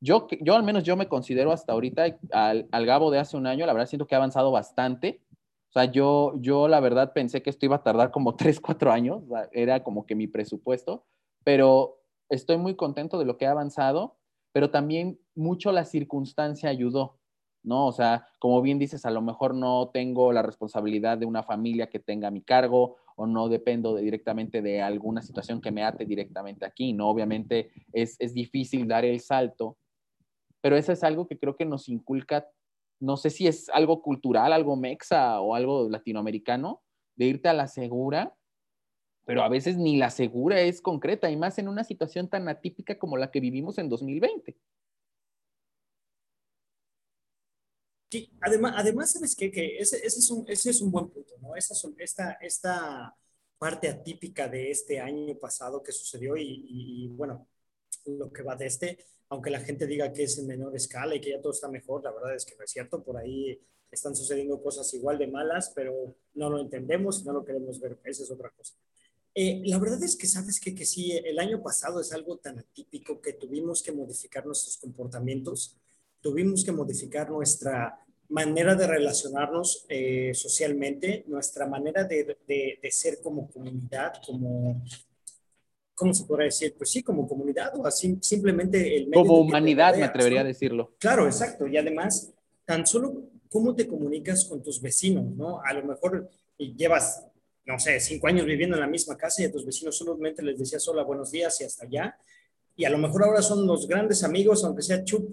yo, yo al menos yo me considero hasta ahorita al, al Gabo de hace un año, la verdad siento que ha avanzado bastante, o sea, yo, yo la verdad pensé que esto iba a tardar como 3, 4 años, era como que mi presupuesto, pero estoy muy contento de lo que ha avanzado, pero también mucho la circunstancia ayudó, ¿no? O sea, como bien dices, a lo mejor no tengo la responsabilidad de una familia que tenga mi cargo o no dependo de, directamente de alguna situación que me ate directamente aquí, ¿no? Obviamente es, es difícil dar el salto pero eso es algo que creo que nos inculca, no sé si es algo cultural, algo mexa o algo latinoamericano, de irte a la segura, pero a veces ni la segura es concreta, y más en una situación tan atípica como la que vivimos en 2020. Sí, además, además ¿sabes qué? Que ese, ese, es un, ese es un buen punto, ¿no? Esta, esta, esta parte atípica de este año pasado que sucedió y, y, bueno, lo que va de este, aunque la gente diga que es en menor escala y que ya todo está mejor, la verdad es que no es cierto, por ahí están sucediendo cosas igual de malas, pero no lo entendemos, no lo queremos ver, esa es otra cosa. Eh, la verdad es que sabes que, que sí, el año pasado es algo tan atípico que tuvimos que modificar nuestros comportamientos tuvimos que modificar nuestra manera de relacionarnos eh, socialmente, nuestra manera de, de, ser como comunidad, como, ¿cómo se podrá decir? Pues sí, como comunidad o así, simplemente el Como humanidad, me atrevería a decirlo. Claro, exacto. Y además, tan solo cómo te comunicas con tus vecinos, ¿no? A lo mejor llevas, no sé, cinco años viviendo en la misma casa y a tus vecinos solamente les decías hola, buenos días y hasta allá y a lo mejor ahora son los grandes amigos, aunque sea chup,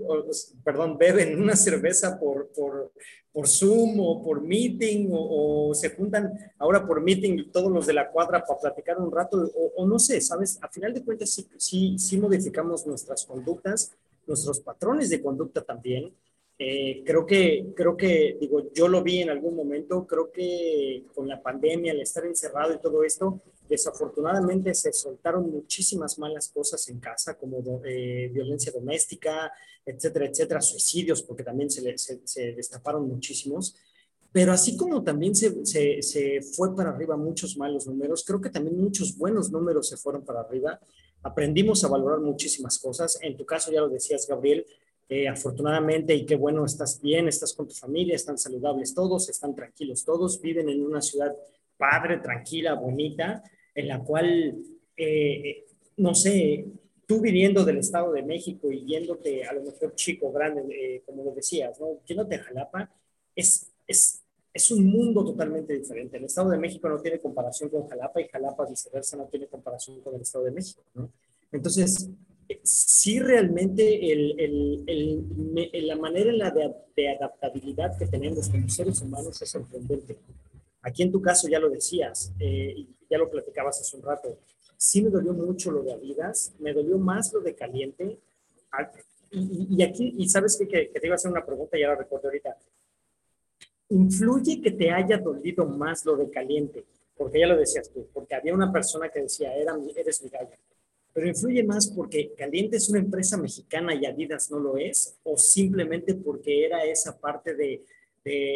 perdón, beben una cerveza por, por, por Zoom o por meeting o, se juntan ahora por meeting todos los de la cuadra para platicar un rato o, o no sé, ¿sabes? A final de cuentas sí, sí, sí modificamos nuestras conductas, nuestros patrones de conducta también eh, creo que, creo que, digo, yo lo vi en algún momento, creo que con la pandemia, al estar encerrado y todo esto, desafortunadamente se soltaron muchísimas malas cosas en casa, como eh, violencia doméstica, etcétera, etcétera, suicidios, porque también se, se, se destaparon muchísimos. Pero así como también se, se, se, fue para arriba muchos malos números, creo que también muchos buenos números se fueron para arriba. Aprendimos a valorar muchísimas cosas. En tu caso, ya lo decías, Gabriel, eh, afortunadamente, y qué bueno, estás bien, estás con tu familia, están saludables todos, están tranquilos todos, viven en una ciudad padre, tranquila, bonita, en la cual, eh, no sé, tú viniendo del Estado de México y yéndote a lo mejor chico, grande, eh, como lo decías, ¿no? Yéndote a Jalapa, es, es, es un mundo totalmente diferente. El Estado de México no tiene comparación con Jalapa y Jalapa viceversa no tiene comparación con el Estado de México, ¿no? Entonces, sí realmente el, el, la manera en la de, adaptabilidad que tenemos como seres humanos es sorprendente. Aquí en tu caso ya lo decías, eh, ya lo platicabas hace un rato, sí me dolió mucho lo de Adidas, me dolió más lo de Caliente. Ah, y, aquí, y sabes que, que, te iba a hacer una pregunta, ya la recuerdo ahorita. ¿Influye que te haya dolido más lo de Caliente? Porque ya lo decías tú, porque había una persona que decía, Era, eres mi gallo pero influye más porque Caliente es una empresa mexicana y Adidas no lo es, o simplemente porque era esa parte de,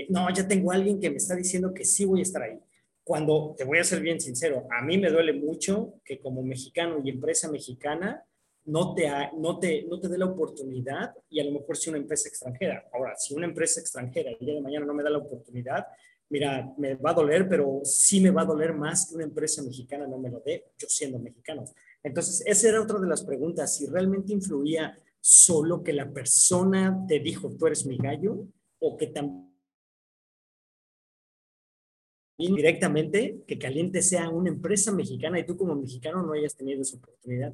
no, ya tengo a alguien que me está diciendo que sí voy a estar ahí. Cuando, te voy a ser bien sincero, a mí me duele mucho que como mexicano y empresa mexicana no te, no te, no te dé la oportunidad y a lo mejor si una empresa extranjera. Ahora, si una empresa extranjera el día de mañana no me da la oportunidad, mira, me va a doler, pero sí me va a doler más que una empresa mexicana no me lo dé, yo siendo mexicano. Entonces, esa era otra de las preguntas, si realmente influía solo que la persona te dijo, tú eres mi gallo, o que también directamente que Caliente sea una empresa mexicana y tú como mexicano no hayas tenido esa oportunidad.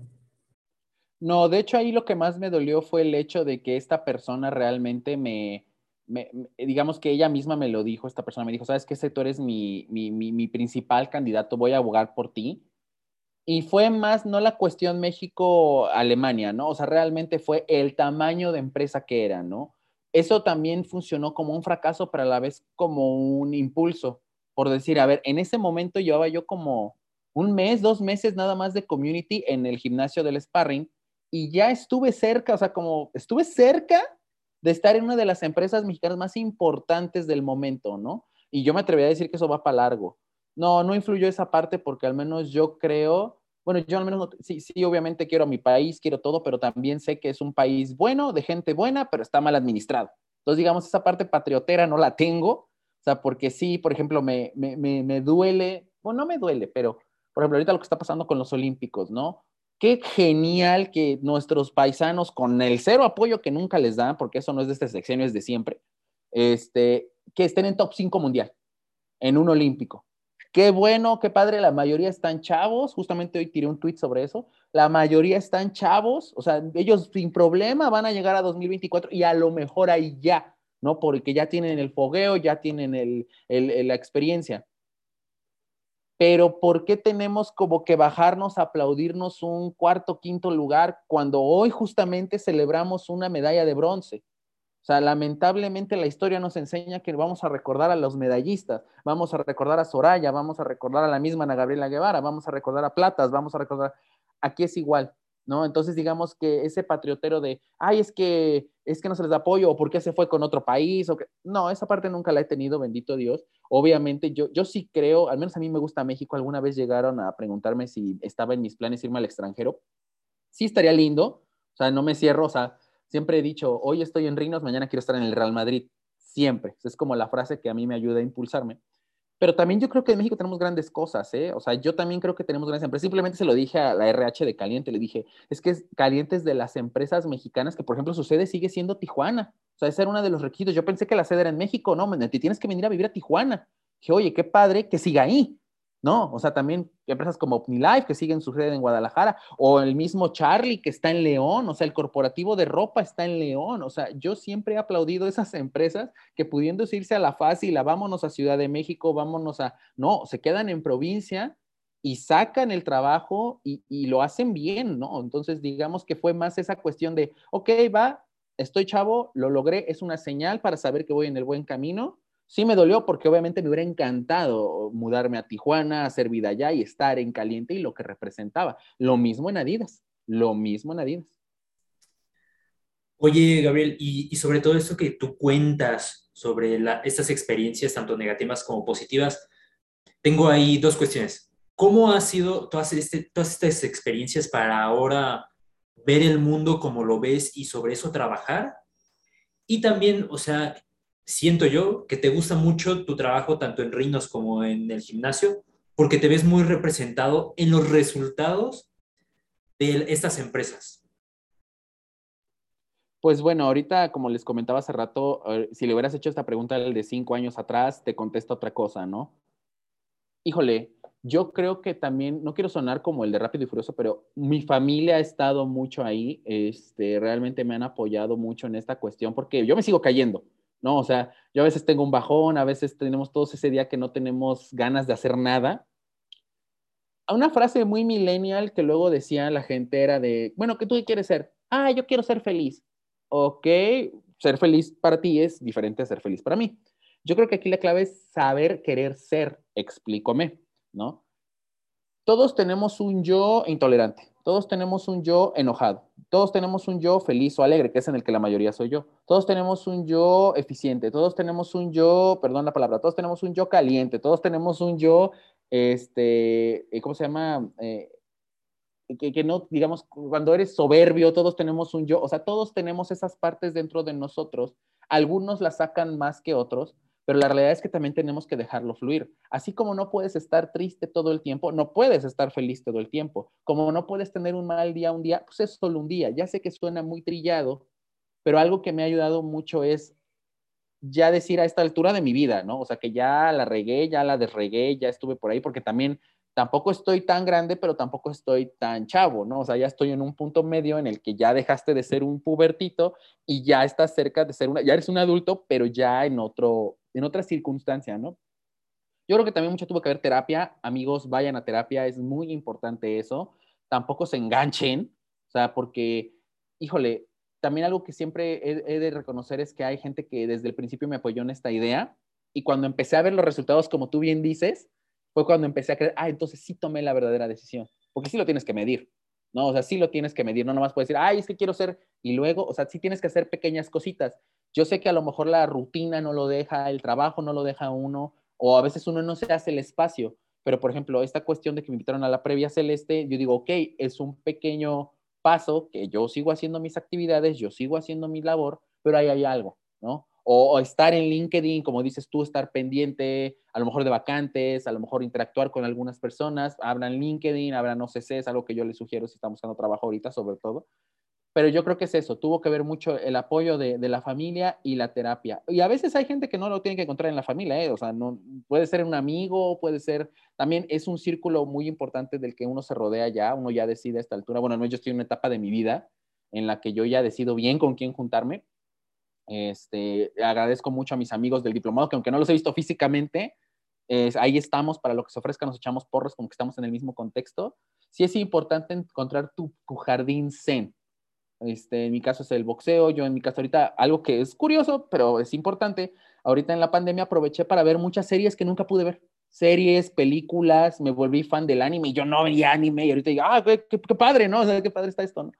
No, de hecho ahí lo que más me dolió fue el hecho de que esta persona realmente me, digamos que ella misma me lo dijo, esta persona me dijo, sabes que tú eres mi, mi, mi principal candidato, voy a abogar por ti y fue más no la cuestión México-Alemania, ¿no? O sea, realmente fue el tamaño de empresa que era, ¿no? Eso también funcionó como un fracaso, pero a la vez como un impulso, por decir, a ver, en ese momento llevaba yo como un mes, dos meses nada más de community en el gimnasio del sparring y ya estuve cerca, o sea, como estuve cerca de estar en una de las empresas mexicanas más importantes del momento, ¿no? Y yo me atrevería a decir que eso va para largo. No, no influyó esa parte porque al menos yo creo bueno, yo al menos, sí, sí, obviamente quiero a mi país, quiero todo, pero también sé que es un país bueno, de gente buena, pero está mal administrado. Entonces, digamos, esa parte patriotera no la tengo, o sea, porque sí, por ejemplo, me, me, me, duele, bueno, no me duele, pero, por ejemplo, ahorita lo que está pasando con los Olímpicos, ¿no? Qué genial que nuestros paisanos, con el cero apoyo que nunca les dan, porque eso no es de este sexenio, es de siempre, este, que estén en top 5 mundial, en un olímpico Qué bueno, qué padre, la mayoría están chavos. Justamente hoy tiré un tweet sobre eso. La mayoría están chavos, o sea, ellos sin problema van a llegar a 2024 y a lo mejor ahí ya, ¿no? Porque ya tienen el fogueo, ya tienen el, la experiencia. Pero ¿por qué tenemos como que bajarnos a aplaudirnos un cuarto, quinto lugar cuando hoy justamente celebramos una medalla de bronce? O sea, lamentablemente la historia nos enseña que vamos a recordar a los medallistas, vamos a recordar a Soraya, vamos a recordar a la misma Ana Gabriela Guevara, vamos a recordar a Platas, vamos a recordar, aquí es igual, ¿no? Entonces digamos que ese patriotero de, ay, es que, es que no se les da apoyo o por qué se fue con otro país, o que... no, esa parte nunca la he tenido, bendito Dios. Obviamente yo, yo sí creo, al menos a mí me gusta México, alguna vez llegaron a preguntarme si estaba en mis planes irme al extranjero. Sí estaría lindo, o sea, no me cierro, o sea, Siempre he dicho, hoy estoy en Rinos, mañana quiero estar en el Real Madrid. Siempre. Es como la frase que a mí me ayuda a impulsarme. Pero también yo creo que en México tenemos grandes cosas, ¿eh? O sea, yo también creo que tenemos grandes empresas. Simplemente se lo dije a la RH de Caliente, le dije, es que Calientes de las empresas mexicanas, que por ejemplo su sede sigue siendo Tijuana. O sea, ese era uno de los requisitos. Yo pensé que la sede era en México, no, te tienes que venir a vivir a Tijuana. Dije, oye, qué padre que siga ahí. ¿No? O sea, también empresas como OmniLife que siguen su sede en Guadalajara, o el mismo Charlie que está en León, o sea, el corporativo de ropa está en León, o sea, yo siempre he aplaudido esas empresas que pudiendo irse a la fácil, a vámonos a Ciudad de México, vámonos a, no, se quedan en provincia y sacan el trabajo y, y lo hacen bien, ¿no? Entonces, digamos que fue más esa cuestión de, ok, va, estoy chavo, lo logré, es una señal para saber que voy en el buen camino Sí me dolió porque obviamente me hubiera encantado mudarme a Tijuana, hacer vida allá y estar en caliente y lo que representaba. Lo mismo en Adidas, lo mismo en Adidas. Oye, Gabriel, y, sobre todo esto que tú cuentas sobre estas experiencias, tanto negativas como positivas, tengo ahí dos cuestiones. ¿Cómo han sido todas, este, todas estas experiencias para ahora ver el mundo como lo ves y sobre eso trabajar? Y también, o sea, siento yo que te gusta mucho tu trabajo tanto en Rinos como en el gimnasio, porque te ves muy representado en los resultados de estas empresas. Pues bueno, ahorita, como les comentaba hace rato, eh, si le hubieras hecho esta pregunta de cinco años atrás, te contesto otra cosa, ¿no? Híjole, yo creo que también, no quiero sonar como el de Rápido y Furioso, pero mi familia ha estado mucho ahí, este, realmente me han apoyado mucho en esta cuestión, porque yo me sigo cayendo, ¿no? O sea, yo a veces tengo un bajón, a veces tenemos todos ese día que no tenemos ganas de hacer nada. Una frase muy millennial que luego decía la gente era de, bueno, ¿qué tú quieres ser? Ah, yo quiero ser feliz. Ok, ser feliz para ti es diferente a ser feliz para mí. Yo creo que aquí la clave es saber querer ser, explícome, ¿no? Todos tenemos un yo intolerante, todos tenemos un yo enojado, todos tenemos un yo feliz o alegre, que es en el que la mayoría soy yo. Todos tenemos un yo eficiente, todos tenemos un yo, perdón la palabra, todos tenemos un yo caliente, todos tenemos un yo, este, eh, ¿cómo se llama? Eh, que, que, no, digamos, cuando eres soberbio, todos tenemos un yo, o sea, todos tenemos esas partes dentro de nosotros. Algunos las sacan más que otros, pero la realidad es que también tenemos que dejarlo fluir. Así como no puedes estar triste todo el tiempo, no puedes estar feliz todo el tiempo. Como no puedes tener un mal día un día, pues es solo un día. Ya sé que suena muy trillado, pero algo que me ha ayudado mucho es ya decir a esta altura de mi vida, ¿no? O sea, que ya la regué, ya la desregué, ya estuve por ahí, porque también tampoco estoy tan grande, pero tampoco estoy tan chavo, ¿no? O sea, ya estoy en un punto medio en el que ya dejaste de ser un pubertito y ya estás cerca de ser una, ya eres un adulto, pero ya en otro, en otra circunstancia, ¿no? Yo creo que también mucho tuvo que ver terapia. Amigos, vayan a terapia, es muy importante eso. Tampoco se enganchen, o sea, porque, híjole, también algo que siempre he, de reconocer es que hay gente que desde el principio me apoyó en esta idea y cuando empecé a ver los resultados, como tú bien dices, fue cuando empecé a creer, ah, entonces sí tomé la verdadera decisión, porque sí lo tienes que medir, ¿no? O sea, sí lo tienes que medir, no nomás puedes decir, ay, es que quiero ser, y luego, o sea, sí tienes que hacer pequeñas cositas. Yo sé que a lo mejor la rutina no lo deja, el trabajo no lo deja uno, o a veces uno no se hace el espacio, pero por ejemplo, esta cuestión de que me invitaron a la previa celeste, yo digo, ok, es un pequeño paso que yo sigo haciendo mis actividades, yo sigo haciendo mi labor, pero ahí hay algo, ¿no? O, estar en LinkedIn, como dices tú, estar pendiente a lo mejor de vacantes, a lo mejor interactuar con algunas personas, abran LinkedIn, abran OCC, es algo que yo les sugiero si estamos buscando trabajo ahorita, sobre todo, pero yo creo que es eso, tuvo que ver mucho el apoyo de, la familia y la terapia. Y a veces hay gente que no lo tiene que encontrar en la familia, ¿eh? o sea, no, puede ser un amigo, puede ser, también es un círculo muy importante del que uno se rodea ya, uno ya decide a esta altura, bueno, no, yo estoy en una etapa de mi vida en la que yo ya decido bien con quién juntarme. Este, agradezco mucho a mis amigos del diplomado, que aunque no los he visto físicamente, ahí estamos para lo que se ofrezca, nos echamos porros como que estamos en el mismo contexto. Sí es importante encontrar tu, tu jardín zen, este, en mi caso es el boxeo, yo en mi caso ahorita, algo que es curioso, pero es importante, ahorita en la pandemia aproveché para ver muchas series que nunca pude ver. Series, películas, me volví fan del anime, yo no veía anime y ahorita digo, ah, qué, qué, padre, ¿no? O sea, qué padre está esto.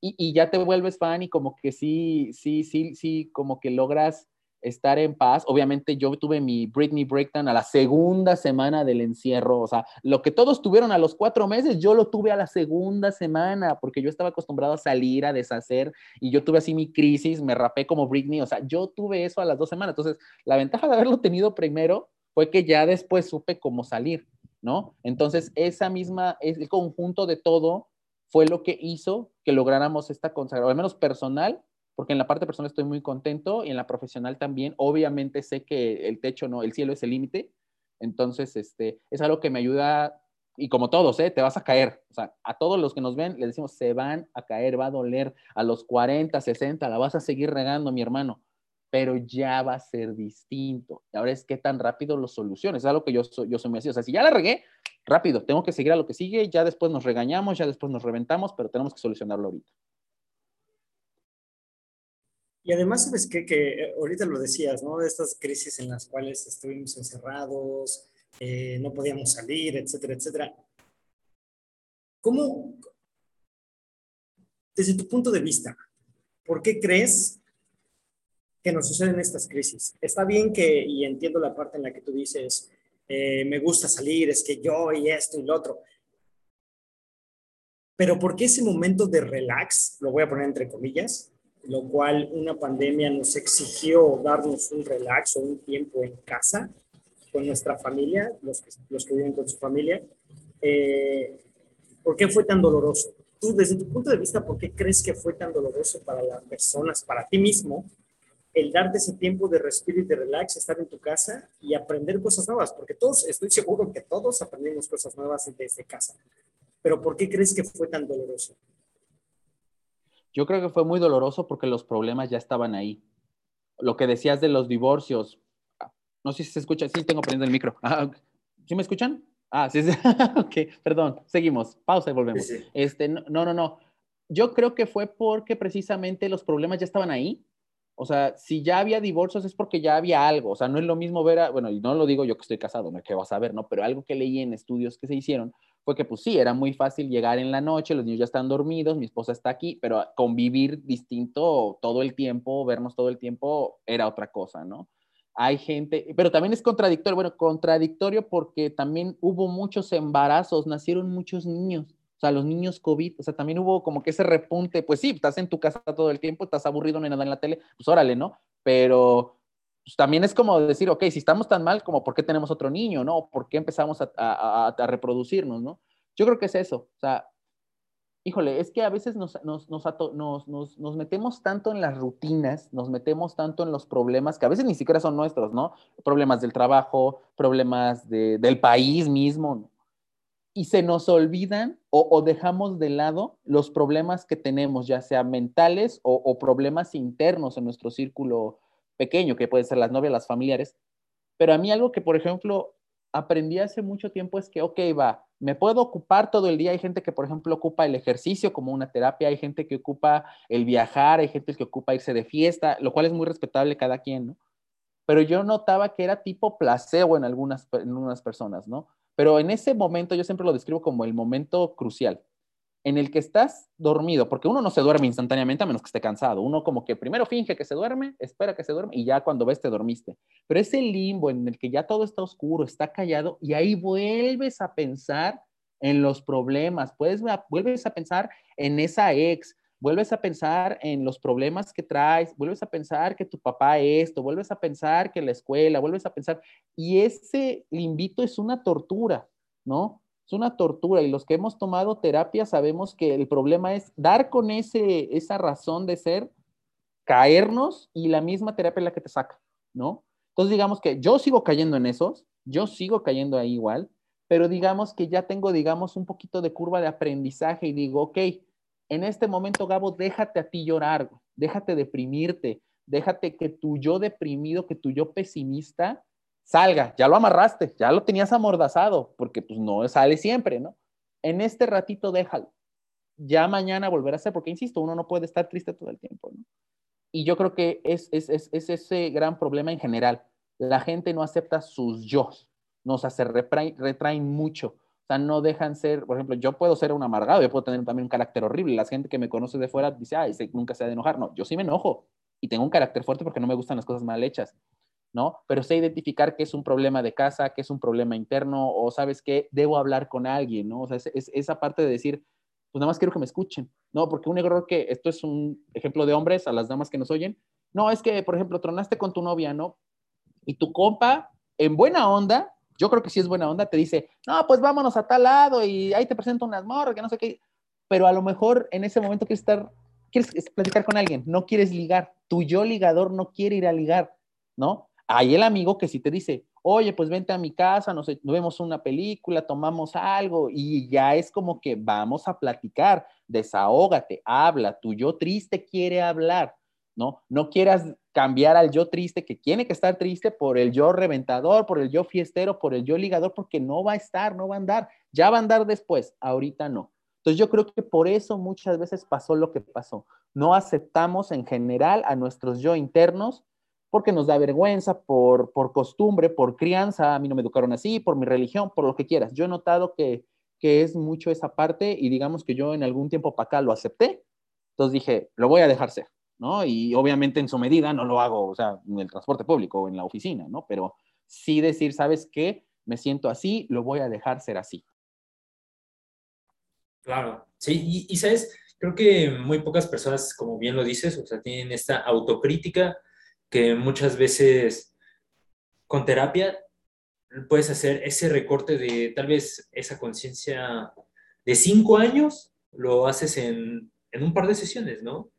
Y, y ya te vuelves fan y como que sí, sí, sí, sí, como que logras estar en paz. Obviamente yo tuve mi Britney Breakdown a la segunda semana del encierro, o sea, lo que todos tuvieron a los cuatro meses, yo lo tuve a la segunda semana, porque yo estaba acostumbrado a salir, a deshacer, y yo tuve así mi crisis, me rapé como Britney, o sea, yo tuve eso a las dos semanas. Entonces, la ventaja de haberlo tenido primero fue que ya después supe cómo salir, ¿no? Entonces, esa misma, el conjunto de todo fue lo que hizo que lográramos esta consagración, al menos personal, porque en la parte personal estoy muy contento y en la profesional también. Obviamente sé que el techo no, el cielo es el límite. Entonces, este, es algo que me ayuda y como todos, ¿eh? te vas a caer. O sea, a todos los que nos ven les decimos, se van a caer, va a doler. A los 40, 60, la vas a seguir regando, mi hermano. Pero ya va a ser distinto. Ahora es qué tan rápido lo soluciones. Es algo que yo yo soy muy así. O sea, si ya la regué, rápido, tengo que seguir a lo que sigue. Ya después nos regañamos, ya después nos reventamos, pero tenemos que solucionarlo ahorita. Y además, ¿sabes qué? Que eh, ahorita lo decías, ¿no? De estas crisis en las cuales estuvimos encerrados, eh, no podíamos salir, etcétera, etcétera. ¿Cómo, desde tu punto de vista, por qué crees que nos suceden estas crisis? Está bien que, y entiendo la parte en la que tú dices, eh, me gusta salir, es que yo y esto y lo otro, pero ¿por qué ese momento de relax, lo voy a poner entre comillas, lo cual una pandemia nos exigió darnos un relax o un tiempo en casa con nuestra familia, los que, los que viven con su familia. Eh, ¿Por qué fue tan doloroso? Tú, desde tu punto de vista, ¿por qué crees que fue tan doloroso para las personas, para ti mismo, el darte ese tiempo de respiro y de relax, estar en tu casa y aprender cosas nuevas? Porque todos, estoy seguro que todos aprendimos cosas nuevas desde casa. Pero ¿por qué crees que fue tan doloroso? Yo creo que fue muy doloroso porque los problemas ya estaban ahí. Lo que decías de los divorcios, no sé si se escucha, sí tengo prendido el micro. Ah, ¿Sí me escuchan? Ah, sí, sí. ok, perdón, seguimos, pausa y volvemos. Este, no, no, no. Yo creo que fue porque precisamente los problemas ya estaban ahí. O sea, si ya había divorcios es porque ya había algo. O sea, no es lo mismo ver a, bueno, y no lo digo yo que estoy casado, no que vas a ver, ¿no? Pero algo que leí en estudios que se hicieron fue que pues sí, era muy fácil llegar en la noche, los niños ya están dormidos, mi esposa está aquí, pero convivir distinto todo el tiempo, vernos todo el tiempo, era otra cosa, ¿no? Hay gente, pero también es contradictorio, bueno, contradictorio porque también hubo muchos embarazos, nacieron muchos niños, o sea, los niños COVID, o sea, también hubo como que ese repunte, pues sí, estás en tu casa todo el tiempo, estás aburrido, no hay nada en la tele, pues órale, ¿no? Pero pues también es como decir, ok, si estamos tan mal, como por qué tenemos otro niño, ¿no? ¿Por qué empezamos a, reproducirnos, ¿no? Yo creo que es eso. O sea, híjole, es que a veces nos, nos, nos, metemos tanto en las rutinas, nos metemos tanto en los problemas que a veces ni siquiera son nuestros, ¿no? Problemas del trabajo, problemas del país mismo, Y se nos olvidan o, dejamos de lado los problemas que tenemos, ya sea mentales o problemas internos en nuestro círculo pequeño, que puede ser las novias, las familiares. Pero a mí algo que, por ejemplo, aprendí hace mucho tiempo es que, ok, va, me puedo ocupar todo el día. Hay gente que, por ejemplo, ocupa el ejercicio como una terapia, hay gente que ocupa el viajar, hay gente que ocupa irse de fiesta, lo cual es muy respetable cada quien, ¿no? Pero yo notaba que era tipo placebo en algunas, en algunas personas, ¿no? Pero en ese momento yo siempre lo describo como el momento crucial en el que estás dormido, porque uno no se duerme instantáneamente a menos que esté cansado. Uno como que primero finge que se duerme, espera que se duerme y ya cuando ves te dormiste. Pero ese limbo en el que ya todo está oscuro, está callado y ahí vuelves a pensar en los problemas, puedes, vuelves a pensar en esa ex, vuelves a pensar en los problemas que traes, vuelves a pensar que tu papá esto, vuelves a pensar que la escuela, vuelves a pensar y ese limbito es una tortura, ¿no? Es una tortura y los que hemos tomado terapia sabemos que el problema es dar con ese, esa razón de ser, caernos y la misma terapia es la que te saca, ¿no? Entonces digamos que yo sigo cayendo en esos, yo sigo cayendo ahí igual, pero digamos que ya tengo, digamos, un poquito de curva de aprendizaje y digo, ok, en este momento, Gabo, déjate a ti llorar, déjate deprimirte, déjate que tu yo deprimido, que tu yo pesimista salga, ya lo amarraste, ya lo tenías amordazado, porque pues no sale siempre, ¿no? En este ratito déjalo. Ya mañana volverá a ser, porque insisto, uno no puede estar triste todo el tiempo. Y yo creo que es, es, es, es ese gran problema en general. La gente no acepta sus yo, no, o sea, se retraen, mucho. O sea, no dejan ser, por ejemplo, yo puedo ser un amargado, yo puedo tener también un carácter horrible. La gente que me conoce de fuera dice, ay, nunca se ha de enojar. No, yo sí me enojo y tengo un carácter fuerte porque no me gustan las cosas mal hechas. ¿No? Pero sé identificar que es un problema de casa, que es un problema interno, o sabes que debo hablar con alguien, ¿no? O sea, es, esa parte de decir, pues nada más quiero que me escuchen, ¿no? Porque un error que, esto es un ejemplo de hombres, a las damas que nos oyen, no, es que, por ejemplo, tronaste con tu novia, ¿no? Y tu compa, en buena onda, yo creo que sí es buena onda, te dice, no, pues vámonos a tal lado y ahí te presento unas morras, que no sé qué, pero a lo mejor en ese momento quieres estar, quieres platicar con alguien, no quieres ligar, tu yo ligador no quiere ir a ligar, ¿no? Hay el amigo que sí te dice, oye, pues vente a mi casa, nos, vemos una película, tomamos algo y ya es como que vamos a platicar, desahógate, habla, tu yo triste quiere hablar, ¿no? No quieras cambiar al yo triste que tiene que estar triste por el yo reventador, por el yo fiestero, por el yo ligador, porque no va a estar, no va a andar, ya va a andar después, ahorita no. Entonces yo creo que por eso muchas veces pasó lo que pasó. No aceptamos en general a nuestros yo internos porque nos da vergüenza, por, por costumbre, por crianza, a mí no me educaron así, por mi religión, por lo que quieras. Yo he notado que, que es mucho esa parte y digamos que yo en algún tiempo para acá lo acepté, entonces dije, lo voy a dejar ser, ¿no? Y obviamente en su medida no lo hago, o sea, en el transporte público o en la oficina, ¿no? Pero sí decir, ¿sabes qué? Me siento así, lo voy a dejar ser así. Claro, sí, y, y sabes, creo que muy pocas personas, como bien lo dices, o sea, tienen esta autocrítica que muchas veces con terapia puedes hacer ese recorte de tal vez esa conciencia de cinco años, lo haces en, en, un par de sesiones, ¿no?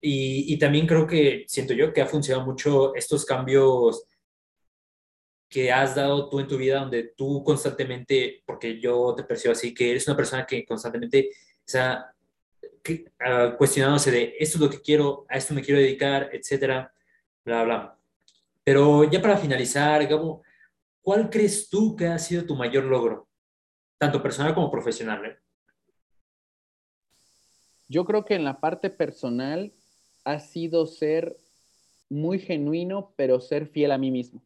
Y, y, también creo que, siento yo, que ha funcionado mucho estos cambios que has dado tú en tu vida, donde tú constantemente, porque yo te percibo así, que eres una persona que constantemente, o sea, uh, cuestionándose de esto es lo que quiero, a esto me quiero dedicar, etcétera, bla, bla. Pero ya para finalizar, Gabo, ¿cuál crees tú que ha sido tu mayor logro, tanto personal como profesional? Eh? Yo creo que en la parte personal ha sido ser muy genuino, pero ser fiel a mí mismo,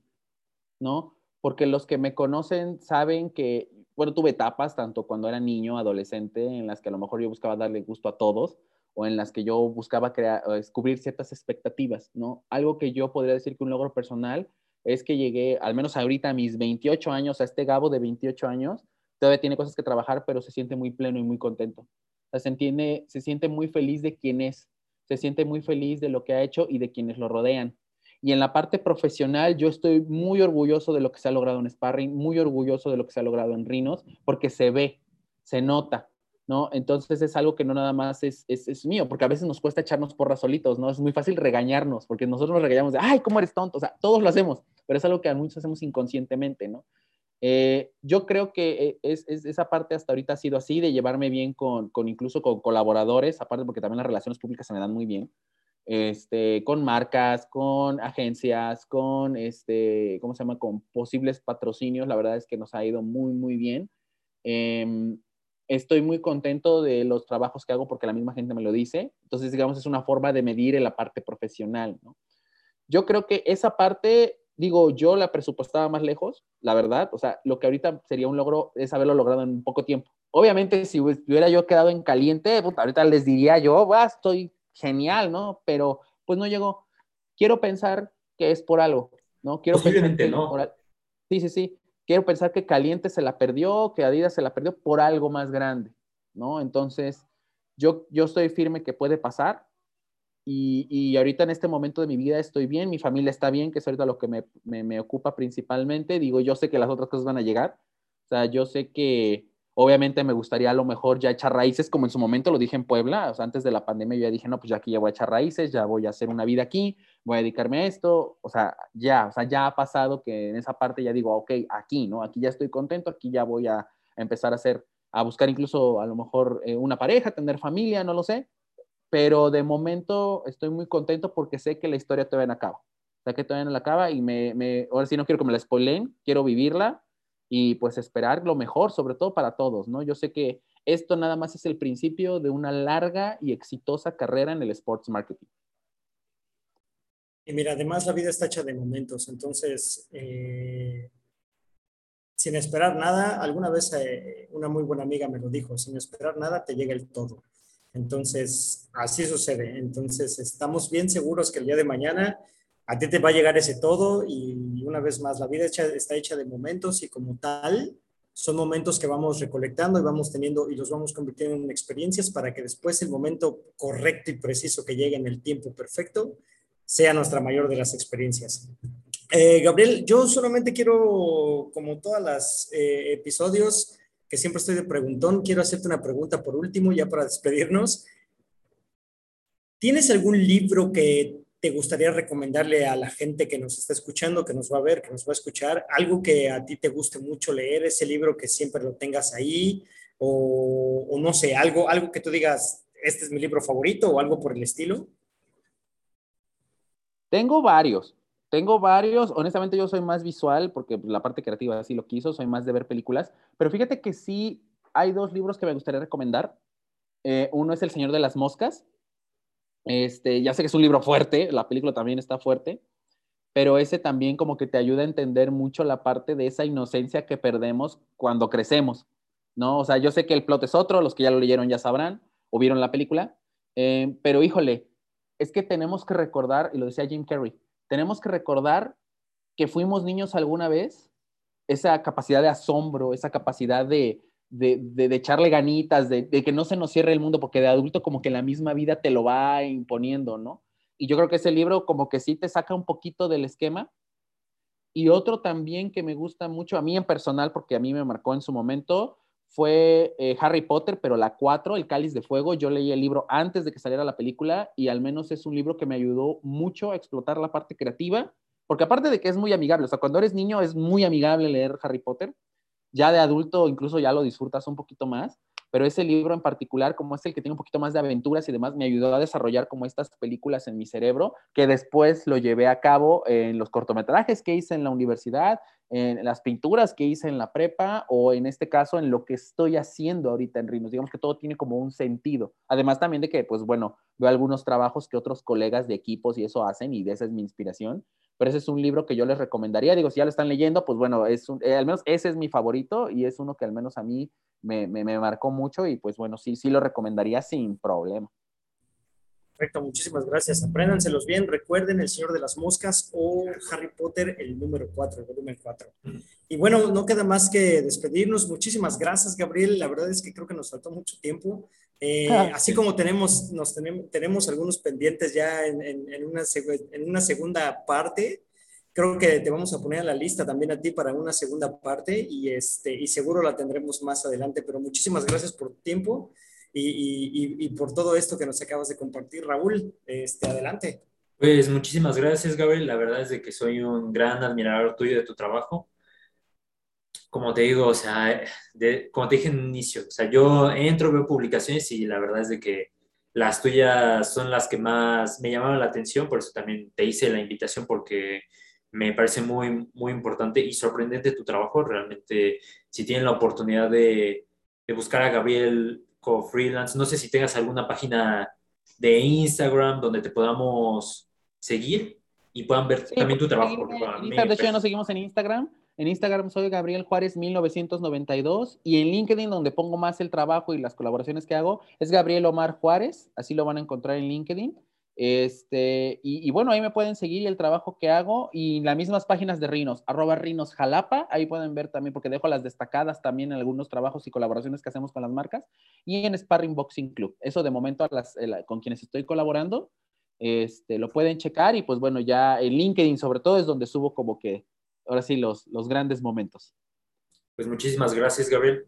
¿no? Porque los que me conocen saben que bueno, tuve etapas, tanto cuando era niño, adolescente, en las que a lo mejor yo buscaba darle gusto a todos, o en las que yo buscaba crear, descubrir ciertas expectativas, ¿no? Algo que yo podría decir que un logro personal es que llegué, al menos ahorita a mis 28 años, a este Gabo de 28 años, todavía tiene cosas que trabajar, pero se siente muy pleno y muy contento. Se, entiende, se siente muy feliz de quién es, se siente muy feliz de lo que ha hecho y de quienes lo rodean. Y en la parte profesional, yo estoy muy orgulloso de lo que se ha logrado en Sparring, muy orgulloso de lo que se ha logrado en Rinos, porque se ve, se nota, ¿no? Entonces es algo que no nada más es, es, mío, porque a veces nos cuesta echarnos porras solitos, ¿no? Es muy fácil regañarnos, porque nosotros nos regañamos de, ay, ¿cómo eres tonto? O sea, todos lo hacemos, pero es algo que a muchos hacemos inconscientemente, ¿no? Eh, yo creo que eh, es, esa parte hasta ahorita ha sido así, de llevarme bien con, con incluso con colaboradores, aparte porque también las relaciones públicas se me dan muy bien este, con marcas, con agencias, con, este, ¿cómo se llama? Con posibles patrocinios. La verdad es que nos ha ido muy, muy bien. Em, estoy muy contento de los trabajos que hago porque la misma gente me lo dice. Entonces, digamos, es una forma de medir en la parte profesional. Yo creo que esa parte, digo, yo la presupuestaba más lejos, la verdad. O sea, lo que ahorita sería un logro es haberlo logrado en poco tiempo. Obviamente, si hubiera yo quedado en caliente, ahorita les diría yo, va, estoy genial, ¿no? Pero pues no llegó. Quiero pensar que es por algo, ¿no? Quiero pensar que no. Sí, sí, sí. Quiero pensar que Caliente se la perdió, que Adidas se la perdió por algo más grande, ¿no? Entonces, yo, yo estoy firme que puede pasar y, y, ahorita en este momento de mi vida estoy bien, mi familia está bien, que es ahorita lo que me, me, me, ocupa principalmente. Digo, yo sé que las otras cosas van a llegar, O sea, yo sé que obviamente me gustaría a lo mejor ya echar raíces, como en su momento lo dije en Puebla, o sea, antes de la pandemia yo ya dije, no, pues ya aquí ya voy a echar raíces, ya voy a hacer una vida aquí, voy a dedicarme a esto, o sea, ya, o sea, ya ha pasado que en esa parte ya digo, ok, aquí, ¿no? Aquí ya estoy contento, aquí ya voy a, empezar a hacer, a buscar incluso a lo mejor eh, una pareja, tener familia, no lo sé, pero de momento estoy muy contento porque sé que la historia todavía no acaba, o sea, que todavía no la acaba y me, me ahora sí no quiero que me la spoileen, quiero vivirla y pues esperar lo mejor, sobre todo para todos, ¿no? Yo sé que esto nada más es el principio de una larga y exitosa carrera en el sports marketing. Y mira, además la vida está hecha de momentos, entonces, eh, sin esperar nada, alguna vez eh, una muy buena amiga me lo dijo, sin esperar nada te llega el todo. Entonces, así sucede. Entonces, estamos bien seguros que el día de mañana a ti te va a llegar ese todo y una vez más, la vida está hecha de momentos y como tal, son momentos que vamos recolectando y vamos teniendo y los vamos convirtiendo en experiencias para que después el momento correcto y preciso que llegue en el tiempo perfecto sea nuestra mayor de las experiencias. Eh, Gabriel, yo solamente quiero, como todas las eh, episodios, que siempre estoy de preguntón, quiero hacerte una pregunta por último, ya para despedirnos. ¿Tienes algún libro que te gustaría recomendarle a la gente que nos está escuchando, que nos va a ver, que nos va a escuchar? Algo que a ti te guste mucho leer, ese libro que siempre lo tengas ahí, o, no sé, algo, algo que tú digas, este es mi libro favorito o algo por el estilo. Tengo varios, tengo varios, honestamente yo soy más visual porque la parte creativa así lo quiso, soy más de ver películas, pero fíjate que sí hay dos libros que me gustaría recomendar. Eh, uno es El Señor de las Moscas. Este, ya sé que es un libro fuerte, la película también está fuerte, pero ese también como que te ayuda a entender mucho la parte de esa inocencia que perdemos cuando crecemos, ¿no? O sea, yo sé que el plot es otro, los que ya lo leyeron ya sabrán o vieron la película, eh, pero híjole, es que tenemos que recordar, y lo decía Jim Carrey, tenemos que recordar que fuimos niños alguna vez, esa capacidad de asombro, esa capacidad de, echarle ganitas, de, que no se nos cierre el mundo, porque de adulto como que la misma vida te lo va imponiendo, ¿no? Y yo creo que ese libro como que sí te saca un poquito del esquema. Y otro también que me gusta mucho, a mí en personal, porque a mí me marcó en su momento, fue eh, Harry Potter, pero la 4, El Cáliz de Fuego. Yo leí el libro antes de que saliera la película y al menos es un libro que me ayudó mucho a explotar la parte creativa, porque aparte de que es muy amigable, o sea, cuando eres niño es muy amigable leer Harry Potter, ya de adulto incluso ya lo disfrutas un poquito más, pero ese libro en particular, como es el que tiene un poquito más de aventuras y demás, me ayudó a desarrollar como estas películas en mi cerebro, que después lo llevé a cabo en los cortometrajes que hice en la universidad, en las pinturas que hice en la prepa o en este caso en lo que estoy haciendo ahorita en Rinos. Digamos que todo tiene como un sentido. Además también de que, pues bueno, veo algunos trabajos que otros colegas de equipos y eso hacen y de esa es mi inspiración. Pero ese es un libro que yo les recomendaría. Digo, si ya lo están leyendo, pues bueno, es un, eh, al menos ese es mi favorito y es uno que al menos a mí me, me, marcó mucho y pues bueno, sí, sí lo recomendaría sin problema. Perfecto, muchísimas gracias. Apréndanselos bien. Recuerden El Señor de las Moscas o Harry Potter, el número 4, el volumen 4. Y bueno, no queda más que despedirnos. Muchísimas gracias, Gabriel. La verdad es que creo que nos faltó mucho tiempo. Eh, ah, así como tenemos, nos tenemos, tenemos algunos pendientes ya en, en, una, en una segunda parte, creo que te vamos a poner a la lista también a ti para una segunda parte y, este, y seguro la tendremos más adelante. Pero muchísimas gracias por tu tiempo y, por todo esto que nos acabas de compartir. Raúl, este, adelante. Pues muchísimas gracias, Gabriel. La verdad es de que soy un gran admirador tuyo de tu trabajo. Como te digo, o sea, como te dije en un inicio, o sea, yo entro, veo publicaciones y la verdad es de que las tuyas son las que más me llamaron la atención, por eso también te hice la invitación porque me parece muy, muy importante y sorprendente tu trabajo. Realmente, si tienen la oportunidad de, de buscar a Gabriel freelance. No sé si tengas alguna página de Instagram donde te podamos seguir y puedan ver también tu trabajo. de hecho, ya nos seguimos en Instagram. En Instagram soy Gabriel Juárez 1992 y en LinkedIn, donde pongo más el trabajo y las colaboraciones que hago, es Gabriel Omar Juárez. Así lo van a encontrar en LinkedIn. Este, y, bueno, ahí me pueden seguir el trabajo que hago y las mismas páginas de Rinos, arroba Rinos Jalapa, ahí pueden ver también, porque dejo las destacadas también en algunos trabajos y colaboraciones que hacemos con las marcas, y en Sparring Boxing Club. Eso de momento a las, con quienes estoy colaborando, este, lo pueden checar y pues bueno, ya en LinkedIn sobre todo es donde subo como que, ahora sí, los, los grandes momentos. Pues muchísimas gracias, Gabriel.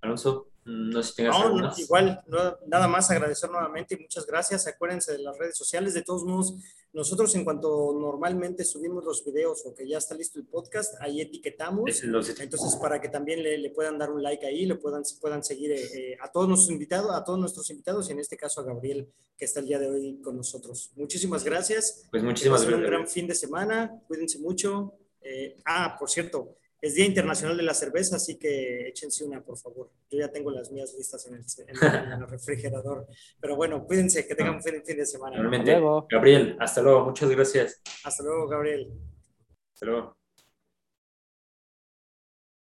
Alonso. No sé si tengas no, igual, nada más agradecer nuevamente y muchas gracias. Acuérdense de las redes sociales. De todos modos, nosotros en cuanto normalmente subimos los videos o que ya está listo el podcast, ahí etiquetamos. Entonces, para que también le, puedan dar un like ahí, le puedan, puedan seguir eh, eh, a todos nuestros invitados, a todos nuestros invitados y en este caso a Gabriel, que está el día de hoy con nosotros. Muchísimas gracias. Pues muchísimas gracias. Un gran fin de semana. Cuídense mucho. Eh, ah, por cierto, es Día Internacional de la Cerveza, así que échense una, por favor. Yo ya tengo las mías listas en el, refrigerador. Pero bueno, cuídense, que tengan un fin, fin de semana. Realmente. Gabriel, hasta luego. Muchas gracias. Hasta luego, Gabriel. Hasta luego.